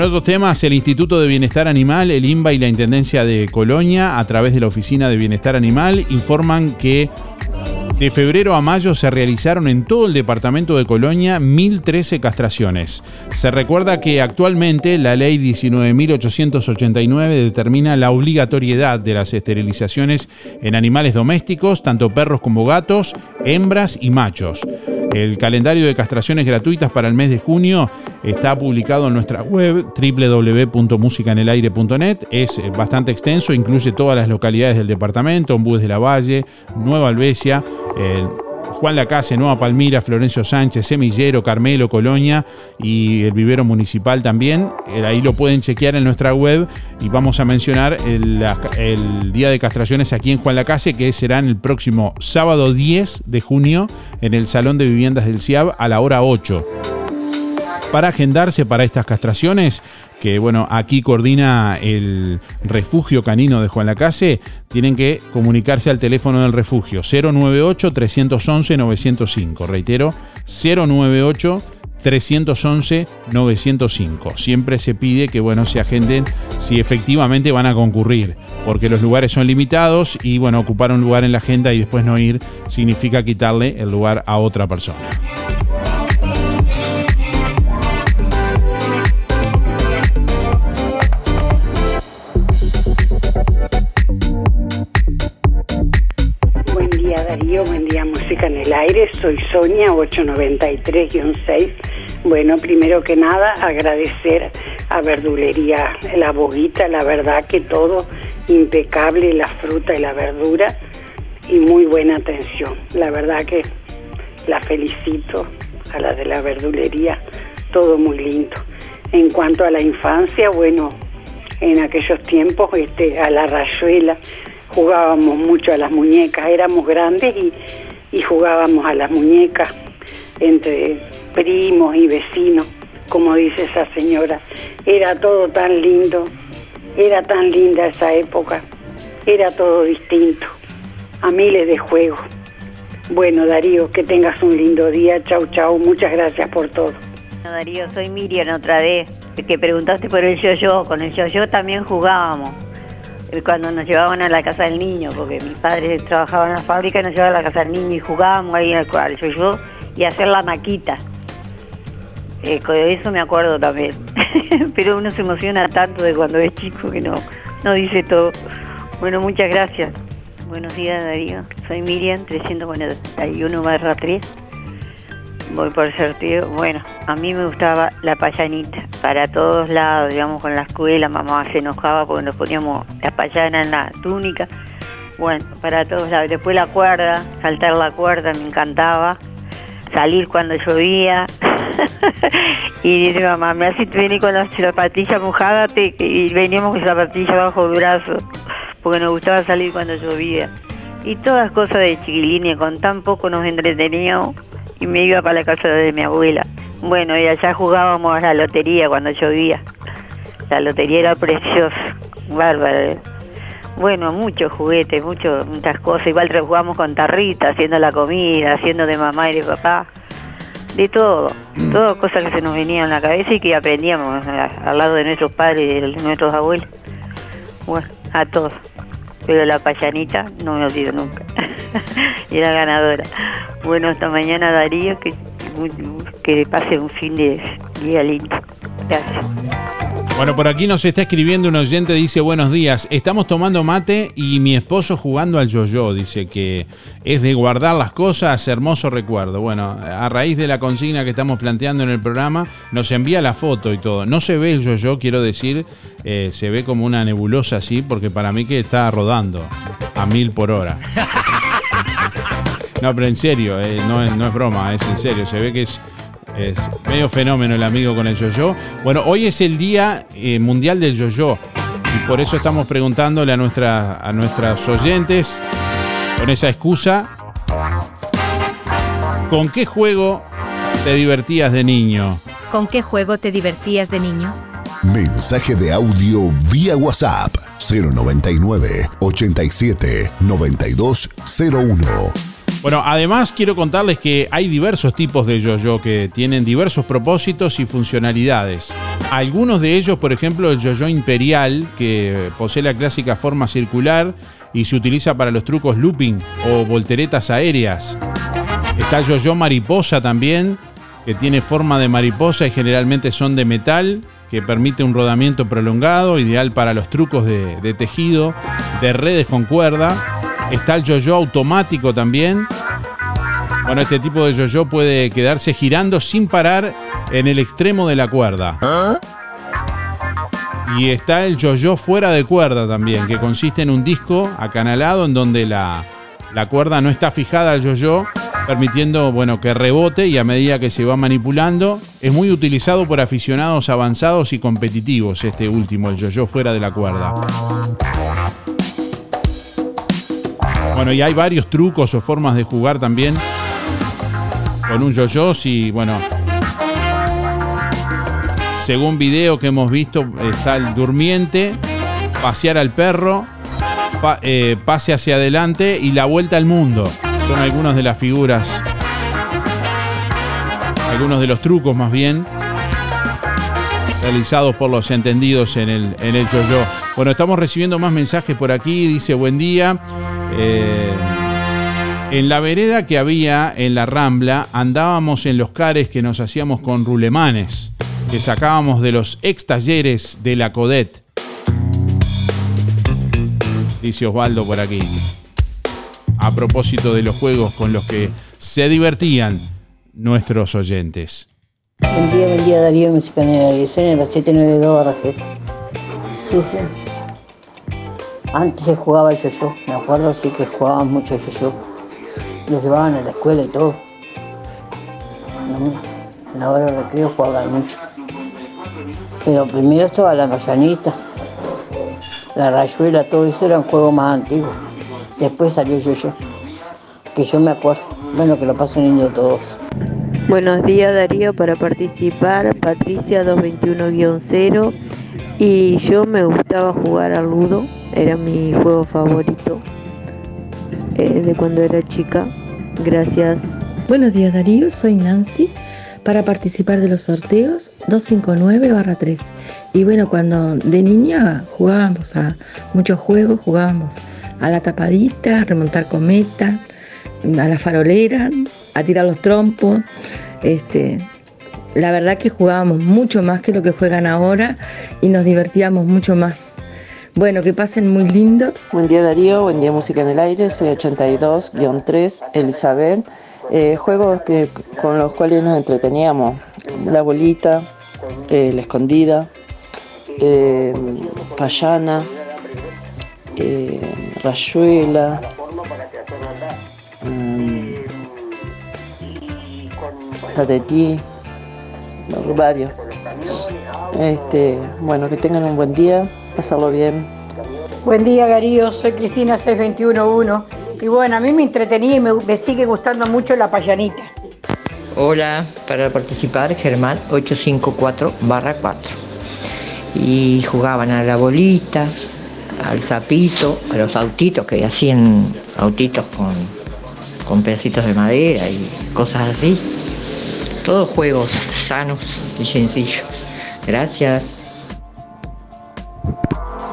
En otros temas, el Instituto de Bienestar Animal, el INBA y la Intendencia de Colonia, a través de la Oficina de Bienestar Animal, informan que de febrero a mayo se realizaron en todo el departamento de Colonia 1.013 castraciones. Se recuerda que actualmente la ley 19.889 determina la obligatoriedad de las esterilizaciones en animales domésticos, tanto perros como gatos, hembras y machos. El calendario de castraciones gratuitas para el mes de junio está publicado en nuestra web www.musicanelaire.net. Es bastante extenso, incluye todas las localidades del departamento, Ombúes de la Valle, Nueva Albesia, el Juan Lacase, Nueva Palmira, Florencio Sánchez, Semillero, Carmelo, Colonia y el vivero municipal también. Eh, Ahí lo pueden chequear en nuestra web y vamos a mencionar el, día de castraciones aquí en Juan Lacase que será el próximo sábado 10 de junio en el Salón de Viviendas del CIAB a la hora 8 para agendarse para estas castraciones, que bueno, aquí coordina el refugio canino de Juan Lacase, tienen que comunicarse al teléfono del refugio 098-311-905. Reitero, 098-311-905. Siempre se pide que bueno, se agenden si efectivamente van a concurrir, porque los lugares son limitados y bueno, ocupar un lugar en la agenda y después no ir significa quitarle el lugar a otra persona. Buen día Música en el Aire, soy Sonia 893-6. Bueno, primero que nada agradecer a Verdulería La Boguita, la verdad que todo impecable, la fruta y la verdura y muy buena atención. La verdad que la felicito a la de la verdulería, todo muy lindo. En cuanto a la infancia, bueno, en aquellos tiempos este, a la rayuela jugábamos mucho a las muñecas, éramos grandes y, y jugábamos a las muñecas entre primos y vecinos, como dice esa señora. Era todo tan lindo, era tan linda esa época, era todo distinto, a miles de juegos. Bueno, Darío, que tengas un lindo día, chau chau, muchas gracias por todo. Darío, soy Miriam otra vez, que preguntaste por el yo-yo. Con el yo-yo también jugábamos. Cuando nos llevaban a la casa del niño, porque mis padres trabajaban en la fábrica y nos llevaban a la casa del niño y jugábamos ahí al al yo-yo y hacer la maquita. Eh, eso me acuerdo también. <laughs> Pero uno se emociona tanto de cuando es chico que no, no dice todo. Bueno, muchas gracias. Buenos días, Darío. Soy Miriam, 341 barra 3. Voy por sorteo. Bueno, a mí me gustaba la payanita. Para todos lados, digamos, con la escuela, mamá se enojaba porque nos poníamos la payana en la túnica. Bueno, para todos lados. Después la cuerda, saltar la cuerda, me encantaba. Salir cuando llovía. <laughs> y dice mamá, me hace venir con las zapatillas mojadas te- y veníamos con zapatillas bajo el brazo. Porque nos gustaba salir cuando llovía. Y todas cosas de chiquilines, con tan poco nos entreteníamos y me iba para la casa de mi abuela. Bueno, y allá jugábamos a la lotería cuando llovía. La lotería era preciosa, bárbara. Bueno, muchos juguetes, mucho, muchas cosas. Igual jugamos con tarrita, haciendo la comida, haciendo de mamá y de papá. De todo, todas cosas que se nos venían a la cabeza y que aprendíamos a- al lado de nuestros padres de nuestros abuelos. Bueno, a todos. Pero la payanita no me olvido nunca. <laughs> Era ganadora. Bueno, hasta mañana Darío, que, que pase un fin de día lindo. Bueno, por aquí nos está escribiendo un oyente, dice buenos días, estamos tomando mate y mi esposo jugando al yo-yo, dice que es de guardar las cosas, hermoso recuerdo. Bueno, a raíz de la consigna que estamos planteando en el programa, nos envía la foto y todo. No se ve el yo-yo, quiero decir, eh, se ve como una nebulosa así, porque para mí que está rodando a mil por hora. <laughs> No, pero en serio, eh, no, no es broma, es en serio, se ve que es Es medio fenómeno el amigo con el yo-yo. Bueno, hoy es el Día eh, Mundial del Yo-Yo. Y por eso estamos preguntándole a, nuestra, a nuestras oyentes, con esa excusa, ¿con qué juego te divertías de niño? ¿Con qué juego te divertías de niño? Mensaje de audio vía WhatsApp 099 87 9201. Bueno, además quiero contarles que hay diversos tipos de yo-yo que tienen diversos propósitos y funcionalidades. Algunos de ellos, por ejemplo, el yo-yo imperial, que posee la clásica forma circular y se utiliza para los trucos looping o volteretas aéreas. Está el yo-yo mariposa también, que tiene forma de mariposa y generalmente son de metal, que permite un rodamiento prolongado, ideal para los trucos de, de tejido, de redes con cuerda. Está el yo-yo automático también. Bueno, este tipo de yo-yo puede quedarse girando sin parar en el extremo de la cuerda. Y está el yo-yo fuera de cuerda también, que consiste en un disco acanalado en donde la, la cuerda no está fijada al yo-yo, permitiendo bueno, que rebote y a medida que se va manipulando. Es muy utilizado por aficionados avanzados y competitivos, este último, el yo-yo fuera de la cuerda. Bueno, y hay varios trucos o formas de jugar también con un yo-yo. Si, bueno, según video que hemos visto, está el durmiente, pasear al perro, eh, pase hacia adelante y la vuelta al mundo. Son algunas de las figuras, algunos de los trucos más bien, realizados por los entendidos en el, en el yo-yo. Bueno, estamos recibiendo más mensajes por aquí. Dice, buen día. Eh, en la vereda que había en la Rambla andábamos en los cares que nos hacíamos con rulemanes, que sacábamos de los ex talleres de la Codet. Dice Osvaldo por aquí. A propósito de los juegos con los que se divertían nuestros oyentes. Buen día, buen día Darío, música en el edición en la 792 barra 7. Sí, sí. Antes se jugaba el yo-yo, me acuerdo sí que jugaban mucho el yo-yo. Lo llevaban a la escuela y todo. En la hora de recreo jugaban mucho. Pero primero estaba la mayanita, la rayuela, todo eso era un juego más antiguo. Después salió yo-yo, que yo me acuerdo. Bueno, que lo pasen lindo todos. Buenos días Darío, para participar Patricia 221-0 y yo me gustaba jugar al ludo, era mi juego favorito eh, de cuando era chica. Gracias. Buenos días Darío, soy Nancy. Para participar de los sorteos 259-3. Y bueno, cuando de niña jugábamos a muchos juegos, jugábamos a la tapadita, a remontar cometa, a la farolera, a tirar los trompos. Este, la verdad que jugábamos mucho más que lo que juegan ahora y nos divertíamos mucho más. Bueno, que pasen muy lindo. Buen día Darío, buen día Música en el Aire, soy 82-3, Elizabeth. Eh, juegos que, con los cuales nos entreteníamos, la bolita, eh, la escondida, eh, payana, rayuela, mm, tatetí, varios. Este, bueno, que tengan un buen día, pasarlo bien. Buen día Darío, soy Cristina 6211 y bueno, a mí me entretenía y me, me sigue gustando mucho la payanita. Hola, para participar Germán 854 barra 4. Y jugaban a la bolita, al zapito, a los autitos que hacían autitos con, con pedacitos de madera y cosas así. Todos juegos sanos y sencillos. Gracias.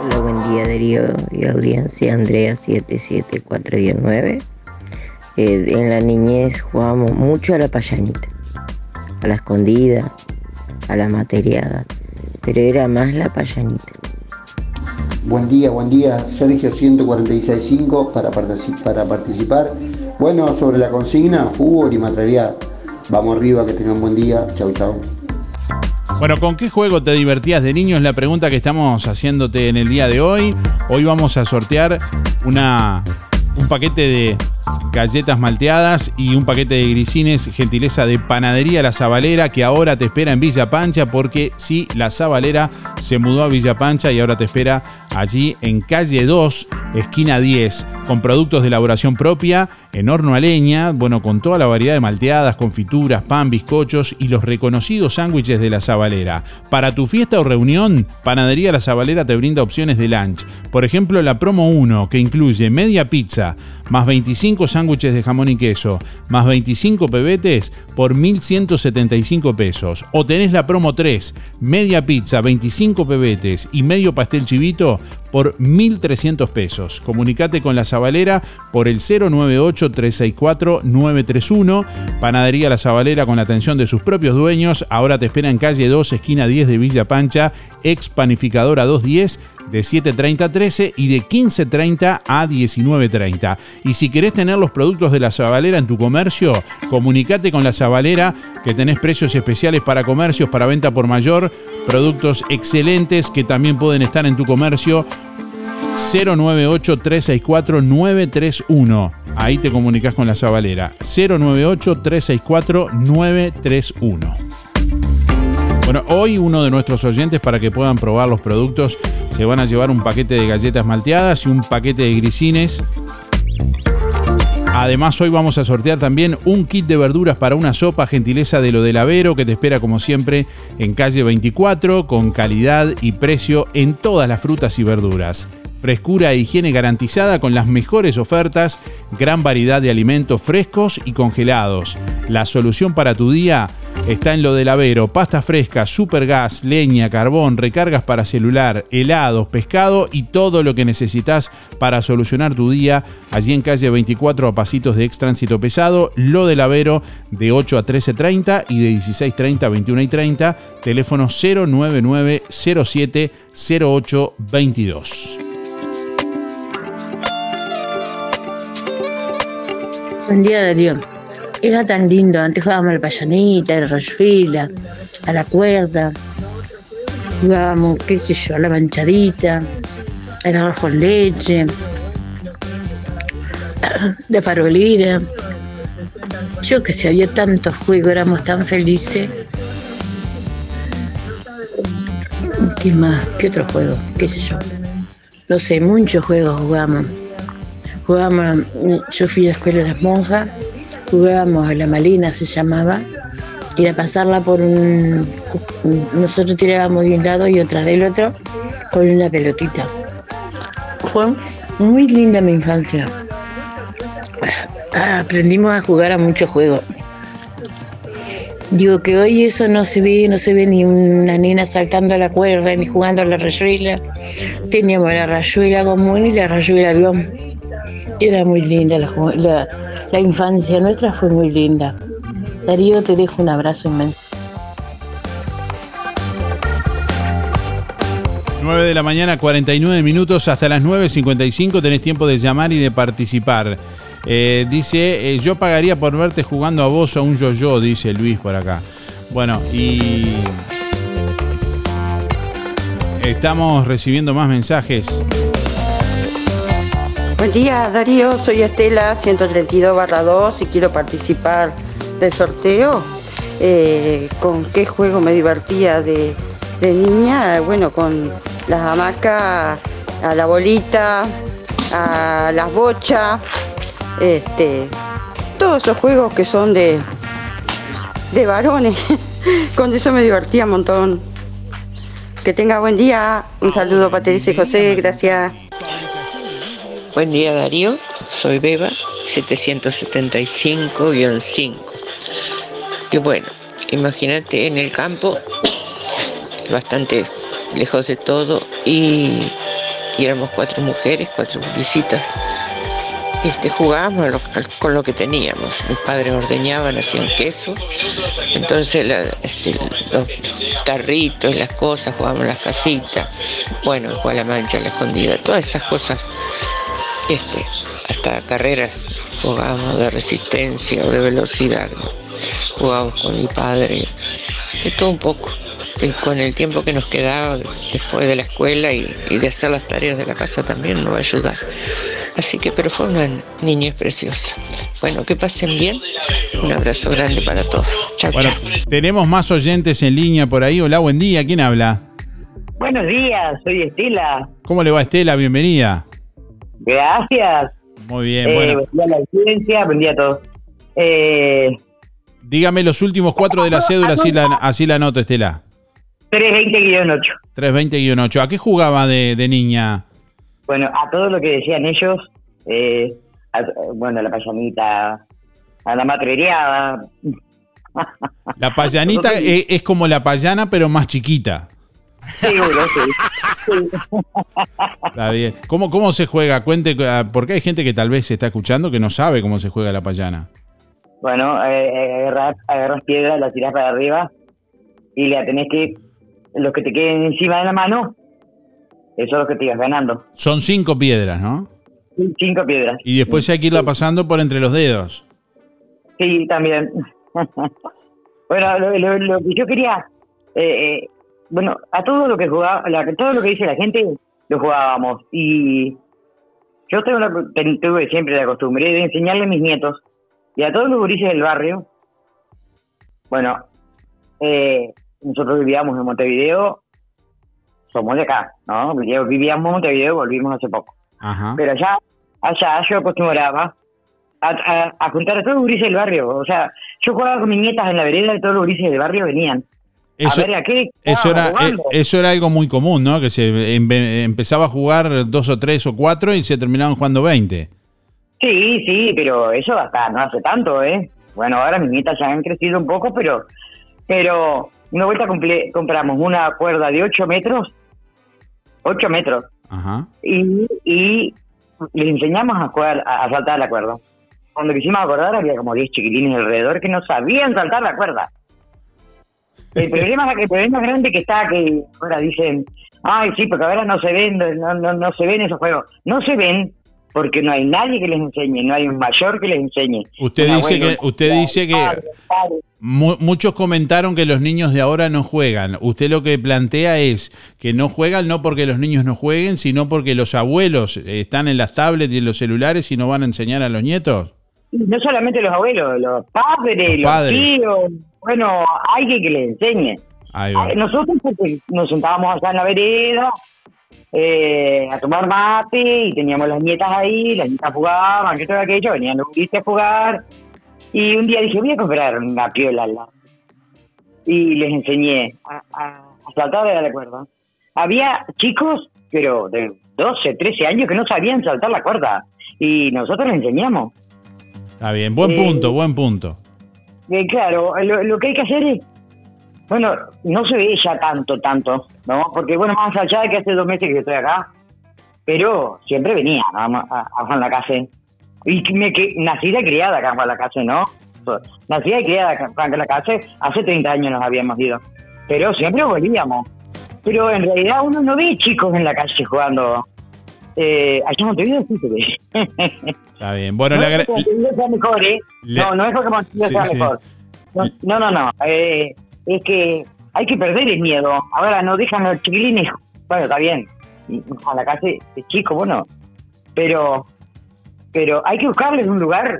Hola, buen día Darío y audiencia, Andrea 77419. Eh, en la niñez jugábamos mucho a la payanita, a la escondida, a la materiada, pero era más la payanita. Buen día, buen día. Sergio 146.5 para, partici- para participar. Bueno, sobre la consigna, fútbol y materialidad. Vamos arriba, que tengan buen día. Chau, chau. Bueno, ¿con qué juego te divertías de niño? Es la pregunta que estamos haciéndote en el día de hoy. Hoy vamos a sortear una, un paquete de galletas malteadas y un paquete de grisines, gentileza de Panadería La Zabalera, que ahora te espera en Villa Pancha, porque sí, La Zabalera se mudó a Villa Pancha y ahora te espera allí en calle 2, esquina 10, con productos de elaboración propia, en horno a leña, bueno, con toda la variedad de malteadas, confituras, pan, bizcochos y los reconocidos sándwiches de La Zabalera. Para tu fiesta o reunión, Panadería La Zabalera te brinda opciones de lunch. Por ejemplo, la promo 1, que incluye media pizza, más 25 sándwiches de jamón y queso, más 25 pebetes por 1.175 pesos. O tenés la promo 3, media pizza, 25 pebetes y medio pastel chivito por 1.300 pesos. Comunicate con la Zabalera por el 098-364-931. Panadería La Zabalera con la atención de sus propios dueños. Ahora te espera en calle 2, esquina 10 de Villa Pancha, ex panificadora 210 de 7.30 a 13 y de 15.30 a 19.30. Y si querés tener los productos de la Zabalera en tu comercio, comunicate con la Zabalera que tenés precios especiales para comercios, para venta por mayor, productos excelentes que también pueden estar en tu comercio. 098-364-931. Ahí te comunicas con la Zabalera. 098-364-931. Bueno, hoy uno de nuestros oyentes para que puedan probar los productos se van a llevar un paquete de galletas malteadas y un paquete de grisines. Además, hoy vamos a sortear también un kit de verduras para una sopa, gentileza de lo del Avero, que te espera como siempre en calle 24, con calidad y precio en todas las frutas y verduras. Frescura e higiene garantizada con las mejores ofertas, gran variedad de alimentos frescos y congelados. La solución para tu día está en lo del Avero, pasta fresca, supergas, leña, carbón, recargas para celular, helados, pescado y todo lo que necesitas para solucionar tu día. Allí en calle 24 a pasitos de ex tránsito pesado, lo del Avero de 8 a 13.30 y de 16.30 a 21.30, teléfono 099 07 08 22. Buen día, Darío. Era tan lindo. Antes jugábamos a la payanita, a la a la cuerda. Jugábamos, qué sé yo, a la manchadita, al arroz con leche, <coughs> de farolera. Yo que sé, había tantos juegos, éramos tan felices. ¿Qué más? ¿Qué otro juego? ¿Qué sé yo? No sé, muchos juegos jugamos. Jugábamos, yo fui a la escuela de las monjas, jugábamos a la malina se llamaba, y a pasarla por un. Nosotros tirábamos de un lado y otra del otro con una pelotita. Fue muy linda mi infancia. Ah, Aprendimos a jugar a muchos juegos. Digo que hoy eso no se ve, no se ve ni una nena saltando a la cuerda ni jugando a la rayuela. Teníamos la rayuela común y la rayuela avión. Era muy linda la, la infancia nuestra fue muy linda. Darío, te dejo un abrazo inmenso. 9 de la mañana, 49 minutos, hasta las 9.55 tenés tiempo de llamar y de participar. Eh, dice, eh, yo pagaría por verte jugando a vos a un yo-yo, dice Luis por acá. Bueno, y... Estamos recibiendo más mensajes. Buen día Darío, soy Estela 132 barra 2 y quiero participar del sorteo. Eh, ¿Con qué juego me divertía de, de niña? Bueno, con las hamacas, a la bolita, a las bochas, este, todos esos juegos que son de, de varones. <laughs> con eso me divertía un montón. Que tenga buen día. Un saludo Patricia y José, gracias. Buen día Darío, soy Beba 775-5. Y bueno, imagínate en el campo, bastante lejos de todo, y, éramos cuatro mujeres, cuatro visitas. Este, jugábamos con lo que teníamos. Mis padres ordeñaban, hacían queso. Entonces la- este, los tarritos, las cosas, jugábamos las casitas. Bueno, el juego a la mancha, la escondida, todas esas cosas este, hasta carreras jugábamos de resistencia o de velocidad. ¿no? Jugábamos con mi padre, de todo un poco. Y con el tiempo que nos quedaba después de la escuela y, y de hacer las tareas de la casa también nos va a ayudar. Así que, pero fue una niñez preciosa. Bueno, que pasen bien. Un abrazo grande para todos. Chao, Bueno, chao. tenemos más oyentes en línea por ahí. Hola, buen día. ¿Quién habla? Buenos días, soy Estela. ¿Cómo le va Estela? Bienvenida. Gracias. Muy bien, Eh, bueno. Buen día a la audiencia, buen día a todos. Eh, Dígame los últimos cuatro de la cédula, así la, así la anoto, Estela. 320-8. 320-8. ¿A qué jugaba de, de niña? Bueno, a todo lo que decían ellos, eh, a- bueno, la payanita, a la matrereada. La payanita <laughs> es, es como la payana, pero más chiquita. Seguro, sí. <laughs> Está bien. ¿Cómo, cómo se juega? Cuente, ah, porque hay gente que tal vez se está escuchando que no sabe cómo se juega la payana. Bueno, eh, eh, agarras, agarras piedra, la tiras para arriba y la tenés que, los que te queden encima de la mano, eso es lo que te ibas ganando. Son cinco piedras, ¿no? Cinco piedras. Y después hay que irla pasando por entre los dedos. Sí, también. <laughs> bueno, lo, lo- lo que yo quería, eh, eh, bueno, a todo lo que jugaba, la- todo lo que dice la gente, lo jugábamos. Y yo tengo la, tuve siempre la costumbre de enseñarle a mis nietos y a todos los gurises del barrio. Bueno, eh, nosotros vivíamos en Montevideo, somos de acá, ¿no? Vivíamos en Montevideo, volvimos hace poco. Ajá. Pero allá, allá yo acostumbraba a, a- a juntar a todos los gurises del barrio. O sea, yo jugaba con mis nietas en la vereda y todos los gurises del barrio venían. Eso, a ver a qué eso, era, estábamos jugando. eh, eso era algo muy común, ¿no? Que se empe- empezaba a jugar dos o tres o cuatro y se terminaban jugando 20. Sí, sí, pero eso hasta no hace tanto, ¿eh? Bueno, ahora mis nietas ya han crecido un poco, pero pero una vuelta comple- compramos una cuerda de 8 metros, 8 metros, Ajá. y, y les enseñamos a jugar, a, a saltar la cuerda. Cuando quisimos acordar había como 10 chiquilines alrededor que no sabían saltar la cuerda. El problema, el problema grande que está que ahora dicen, ay sí, porque ahora no se ven, no, no, no se ven esos juegos. No se ven porque no hay nadie que les enseñe, no hay un mayor que les enseñe. Usted dice abuelo, que usted dice que padre, padre. mu- muchos comentaron que los niños de ahora no juegan. Usted lo que plantea es que no juegan no porque los niños no jueguen, sino porque los abuelos están en las tablets y en los celulares y no van a enseñar a los nietos. No solamente los abuelos, los padres, los, padres. tíos, bueno, alguien que les enseñe. Ahí va. Nosotros nos sentábamos allá en la vereda eh, a tomar mate y teníamos las nietas ahí, las nietas jugaban, que todo aquello, venían los a jugar. Y un día dije, voy a comprar una piola. al lado. Y les enseñé a, a, a saltar de la cuerda. Había chicos, pero de 12, 13 años, que no sabían saltar la cuerda. Y nosotros les enseñamos. Está bien, buen Eh, punto, buen punto. Eh, claro, lo, que hay que hacer es, bueno, no se ve ya tanto, tanto, ¿no? Porque, bueno, más allá de que hace dos meses que estoy acá, pero siempre venía ¿no? a, a Juan Lacase. Y me, que, nacida y criada acá en Juan Lacase, ¿no? Nacida y criada acá en Juan Lacase, hace 30 años nos habíamos ido. Pero siempre volvíamos. Pero en realidad uno no ve chicos en la calle jugando. Eh, allá en Montevideo sí se ve. <laughs> Está bien. Bueno, no le es agra- que Montevideo sea mejor, ¿eh? le- No, no es porque Montevideo Sí, sea sí. mejor. No, no, no. Eh, es que hay que perder el miedo. Ahora no dejan a los chiquilines. Bueno, está bien. A la calle es chico, bueno. Pero pero hay que buscarles un lugar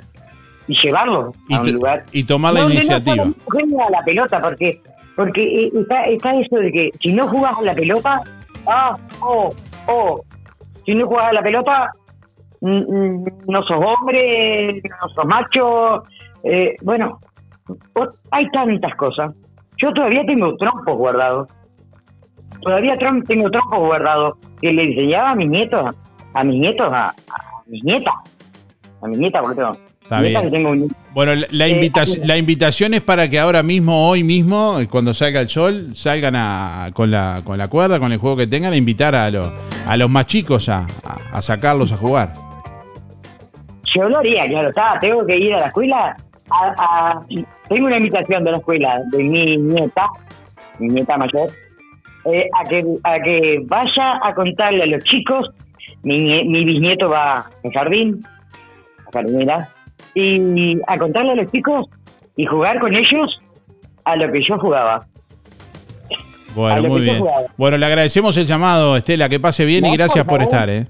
y llevarlos y, a un lugar. y tomar la iniciativa. No jueguen a la pelota, porque porque eh, está, está eso de que si no jugas a la pelota, ah, oh, oh, si no jugas a la pelota, no sos hombre, no sos macho, eh, bueno, hay tantas cosas. Yo todavía tengo trompos guardados. Todavía tengo trompos guardados que le enseñaba a mis nietos, a mis nietos, a, a mis nietas, a mis nietas, porque tengo Está bien. que tengo un- Bueno, la, la invitación, la invitación es para que ahora mismo, hoy mismo, cuando salga el sol, salgan a, con, la, con la cuerda, con el juego que tengan, a invitar a, los a los más chicos a, a- a sacarlos a jugar. Yo lo haría, claro, está, tengo que ir a la escuela. A, a- tengo una invitación de la escuela de mi nieta, mi nieta mayor, eh, a, que, a que vaya a contarle a los chicos. Mi, mi bisnieto va al jardín, a jardinera, y a contarle a los chicos y jugar con ellos a lo que yo jugaba. Bueno, muy bien. jugaba. Bueno, le agradecemos el llamado, Estela, que pase bien y gracias por estar, ¿eh?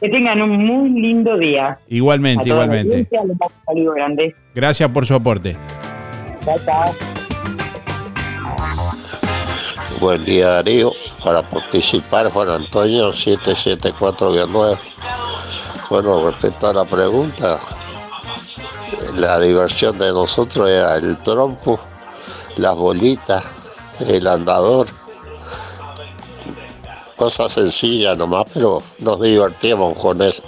Que tengan un muy lindo día. Igualmente, igualmente. Gracias por su aporte. Chao, chao. Buen día Darío, para participar Juan Antonio 774-9. Bueno, respecto a la pregunta, la diversión de nosotros era el trompo, las bolitas, el andador. Cosas sencillas nomás, pero nos divertíamos con eso.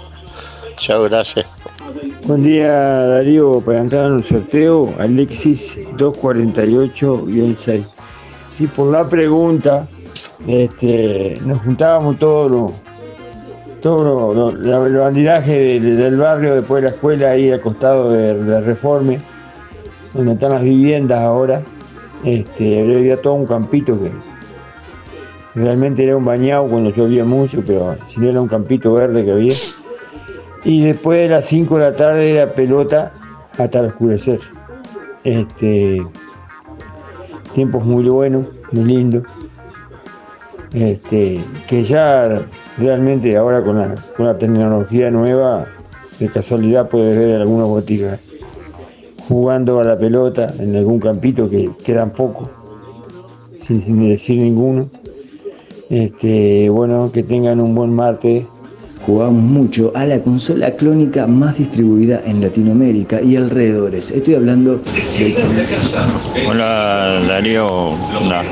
Chao, gracias. Buen día Darío, para entrar en el sorteo, Alexis 248-6. Sí, por la pregunta, este, nos juntábamos todos los lo- lo- el bandidaje del, del barrio después de la escuela ahí al costado de, de Reforme, donde están las viviendas ahora. Este, había todo un campito que realmente era un bañado cuando llovía mucho, pero si no era un campito verde que había. Y después de las 5 de la tarde era pelota hasta el oscurecer. Este, tiempos muy buenos, muy lindos. Este, que ya realmente ahora con la, con la tecnología nueva, de casualidad puedes ver algunas boticas jugando a la pelota en algún campito que quedan pocos, sin, sin decir ninguno. Este, bueno, que tengan un buen martes. Jugamos mucho a la consola clónica más distribuida en Latinoamérica y alrededores. Estoy hablando del Hola Darío. Hola.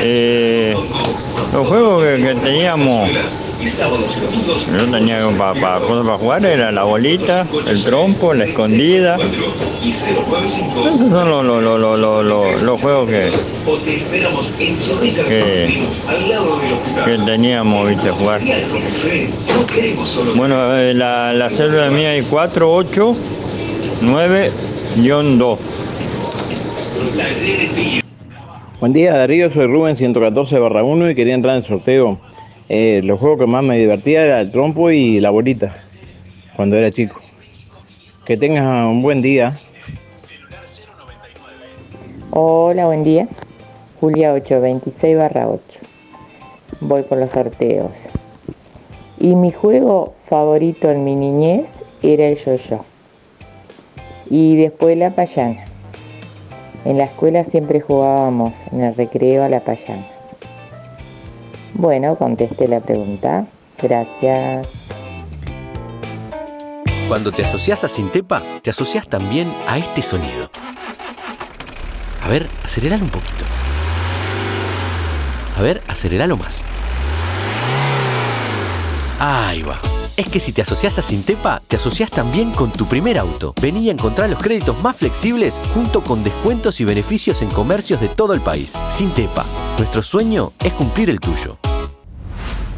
Eh, los juegos que, que teníamos, yo tenía para, para, para jugar era la bolita, el trompo, la escondida. Esos son los, los, los, los, los, los- los juegos que, que, que teníamos, viste, jugar. Bueno, eh, la, la célula mía es 489-2. Buen día Darío, soy Rubén 114 barra 1 y quería entrar en el sorteo. Eh, los juegos que más me divertía era el trompo y la bolita, cuando era chico. Que tengas un buen día. Hola, buen día. Julia 826 barra 8. Voy por los sorteos. Y mi juego favorito en mi niñez era el yo-yo. Y después la payana. En la escuela siempre jugábamos en el recreo a la payana. Bueno, contesté la pregunta. Gracias. Cuando te asocias a Sintepa, te asocias también a este sonido. A ver, aceleralo un poquito. A ver, aceleralo más. Ahí va. Es que si te asocias a Sintepa, te asocias también con tu primer auto. Vení a encontrar los créditos más flexibles junto con descuentos y beneficios en comercios de todo el país. Sintepa, nuestro sueño es cumplir el tuyo.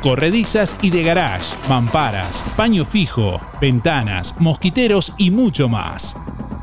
corredizas y de garage, mamparas, paño fijo, ventanas, mosquiteros y mucho más.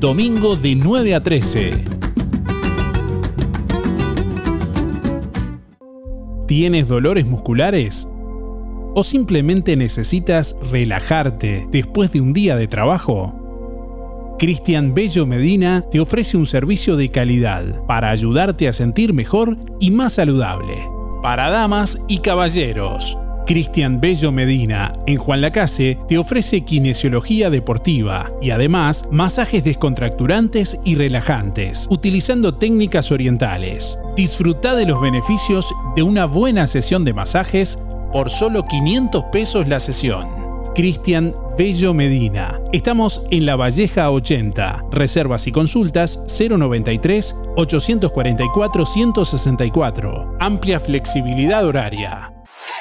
Domingo de 9 a 13. ¿Tienes dolores musculares? ¿O simplemente necesitas relajarte después de un día de trabajo? Cristian Bello Medina te ofrece un servicio de calidad para ayudarte a sentir mejor y más saludable. Para damas y caballeros, Cristian Bello Medina, en Juan Lacase, te ofrece kinesiología deportiva y además masajes descontracturantes y relajantes, utilizando técnicas orientales. Disfruta de los beneficios de una buena sesión de masajes por solo 500 pesos la sesión. Cristian Bello Medina. Estamos en La Valleja 80. Reservas y consultas 093 844 164. Amplia flexibilidad horaria.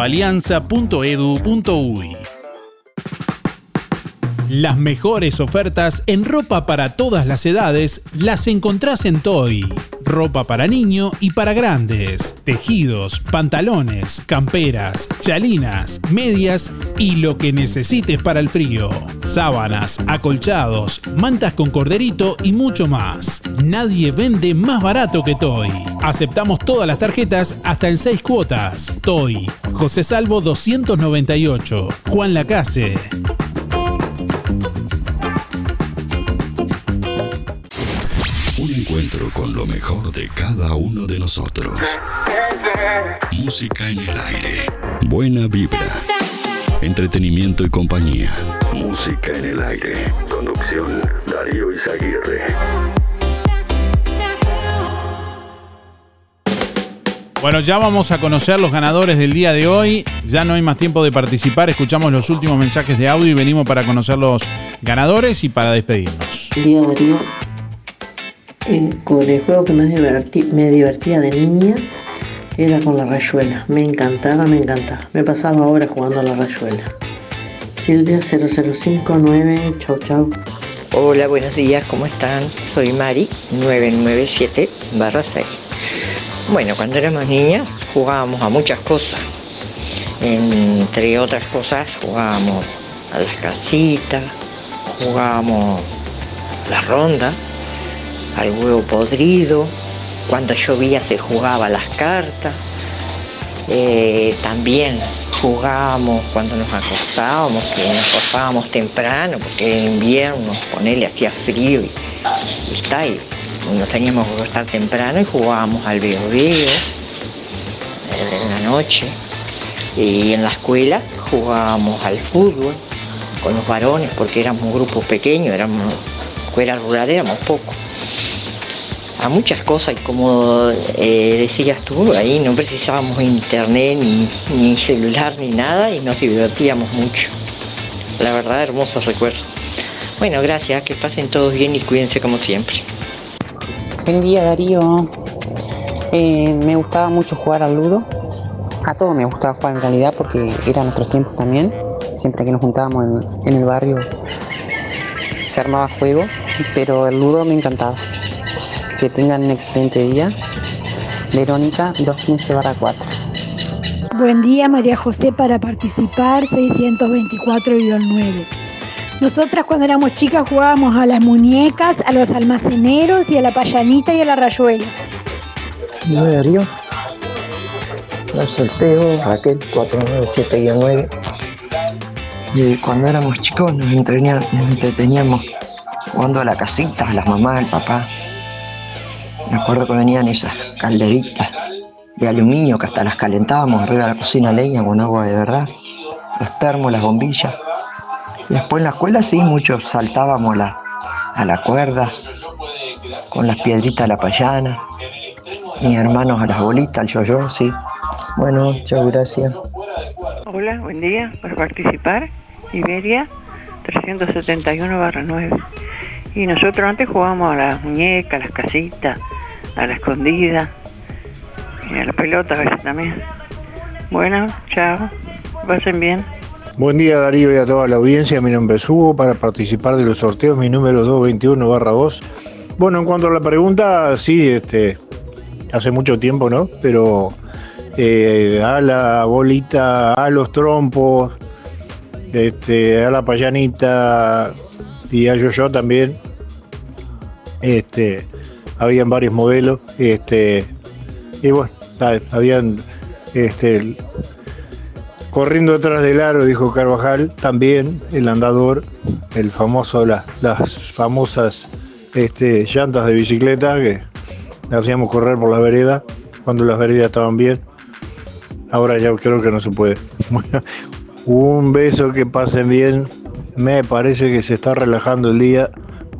www.alianza.edu.uy. Las mejores ofertas en ropa para todas las edades las encontrás en Toy. Ropa para niño y para grandes. Tejidos, pantalones, camperas, chalinas, medias y lo que necesites para el frío. Sábanas, acolchados, mantas con corderito y mucho más. Nadie vende más barato que Toy. Aceptamos todas las tarjetas hasta en 6 cuotas. Toy. José Salvo 298. Juan Lacase. Lo mejor de cada uno de nosotros. Música en el aire. Buena vibra. Entretenimiento y compañía. Música en el aire. Conducción Darío Izaguirre. Bueno, ya vamos a conocer los ganadores del día de hoy. Ya no hay más tiempo de participar. Escuchamos los últimos mensajes de audio y venimos para conocer los ganadores y para despedirnos. Con el juego que más me divertía de niña era con la rayuela. Me encantaba, me encantaba. Me pasaba horas jugando a la rayuela. Silvia 0059, chau chau. Hola, buenos días, ¿cómo están? Soy Mari, 997 6. Bueno, cuando éramos niñas jugábamos a muchas cosas. Entre otras cosas jugábamos a las casitas, jugábamos la ronda, al huevo podrido. Cuando llovía se jugaba las cartas. Eh, también jugábamos cuando nos acostábamos, que nos acostábamos temprano, porque en invierno, ponele, hacía frío y, está, y nos teníamos que acostar temprano y jugábamos al veo veo en la noche. Y en la escuela jugábamos al fútbol con los varones, porque éramos un grupo pequeño, éramos escuela rural, éramos pocos. A muchas cosas y como eh, decías tú, ahí no precisábamos internet ni, celular ni nada y nos divertíamos mucho. La verdad, hermosos recuerdos. Bueno, gracias, que pasen todos bien y cuídense como siempre. Buen día Darío. Eh, me gustaba mucho jugar al ludo. A todos me gustaba jugar en realidad porque eran nuestros tiempos también. Siempre que nos juntábamos en, en el barrio se armaba juego, pero el ludo me encantaba. Que tengan un excelente día. Verónica 215 barra 4. Buen día María José para participar 624-9. Nosotras cuando éramos chicas jugábamos a las muñecas, a los almaceneros y a la payanita y a la rayuela. No Darío. El sorteo, Raquel 497-9. Y cuando éramos chicos nos entreteníamos jugando a la casita, a las mamás, al papá. Me acuerdo que venían esas calderitas de aluminio que hasta las calentábamos arriba de la cocina a leña con agua de verdad. Los termos, las bombillas. Después en la escuela sí, muchos saltábamos la- a la cuerda con las piedritas de la payana. Mis hermanos a las bolitas, al yo-yo, sí. Bueno, chao, gracias. Hola, buen día. Para participar, Iberia 371-9. Y nosotros antes jugábamos a las muñecas, a las casitas, a la escondida y a la pelota a veces también. Bueno, chao. Pasen bien. Buen día Darío y a toda la audiencia, mi nombre es Hugo, para participar de los sorteos, mi número 221 barra 2. Bueno, en cuanto a la pregunta, sí, este, hace mucho tiempo, ¿no? Pero eh, a la bolita, a los trompos, este, a la payanita y a yo-yo también. Este, habían varios modelos, este, y bueno, habían, este, Corriendo detrás del aro, dijo Carvajal, también el andador, el famoso, la- las famosas este, llantas de bicicleta que hacíamos correr por las veredas, cuando las veredas estaban bien. Ahora ya creo que no se puede. <laughs> Un beso, que pasen bien. Me parece que se está relajando el día.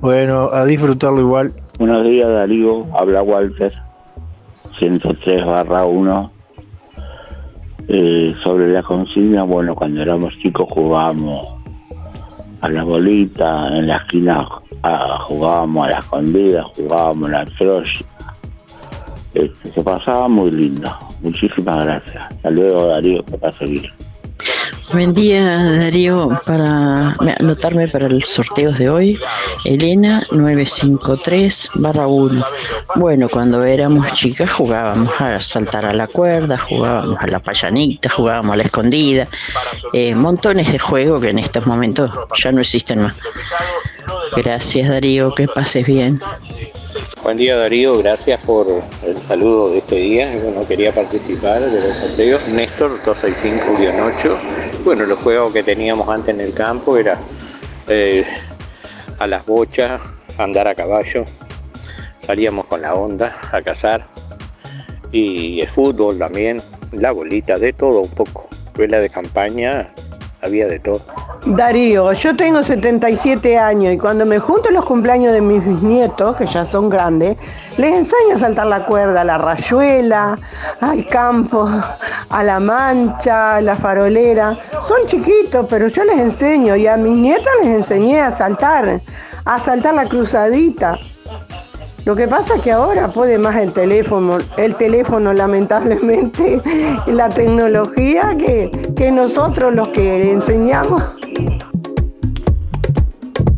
Bueno, a disfrutarlo igual. Buenos días Darío, habla Walter, 103 barra 1. Eh, sobre la consigna, bueno, cuando éramos chicos jugábamos a la bolita, en la esquina ah, jugábamos a la escondida, jugábamos a la troya. Este, se pasaba muy lindo. Muchísimas gracias. Hasta luego Darío, bien. Buen día, Darío, para anotarme para los sorteos de hoy. Elena 953 barra 1. Bueno, cuando éramos chicas jugábamos a saltar a la cuerda, jugábamos a la payanita, jugábamos a la escondida. eh, montones de juegos que en estos momentos ya no existen más. Gracias, Darío, que pases bien. Buen día Darío, gracias por el saludo de este día. Bueno, quería participar de los sorteos. Néstor 265-8. Bueno, los juegos que teníamos antes en el campo era eh, a las bochas, andar a caballo. Salíamos con la onda a cazar. Y el fútbol también, la bolita, de todo un poco. Escuela de campaña, había de todo. Darío, yo tengo 77 años y cuando me junto en los cumpleaños de mis bisnietos, que ya son grandes, les enseño a saltar la cuerda, a la rayuela, al campo, a la mancha, a la farolera. Son chiquitos, pero yo les enseño y a mis nietas les enseñé a saltar, a saltar la cruzadita. Lo que pasa es que ahora puede más el teléfono, el teléfono lamentablemente, <laughs> la tecnología que, que nosotros los que enseñamos.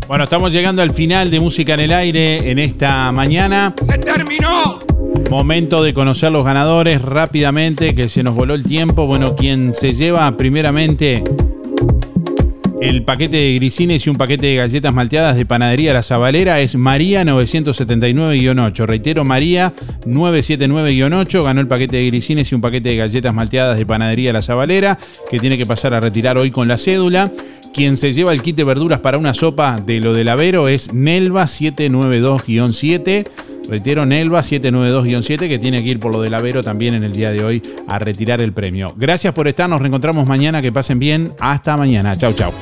Bueno, estamos llegando al final de Música en el Aire en esta mañana. ¡Se terminó! Momento de conocer los ganadores rápidamente, que se nos voló el tiempo. Bueno, quien se lleva primeramente el paquete de grisines y un paquete de galletas malteadas de Panadería La Zabalera es María 979-8. Reitero, María 979-8 ganó el paquete de grisines y un paquete de galletas malteadas de Panadería La Zabalera, que tiene que pasar a retirar hoy con la cédula. Quien se lleva el kit de verduras para una sopa de lo del Avero es Nelva 792-7. Reitero, Nelva 792-7, que tiene que ir por lo del Avero también en el día de hoy a retirar el premio. Gracias por estar, nos reencontramos mañana, que pasen bien. Hasta mañana. Chau, chau.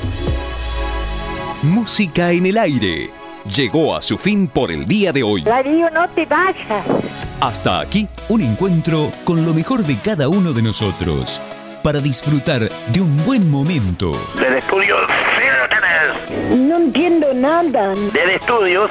Música en el aire. llegó a su fin por el día de hoy. Darío, no te vayas. Hasta aquí, un encuentro con lo mejor de cada uno de nosotros, para disfrutar de un buen momento. Del estudio, sí lo tenés. No entiendo nada. Del estudios,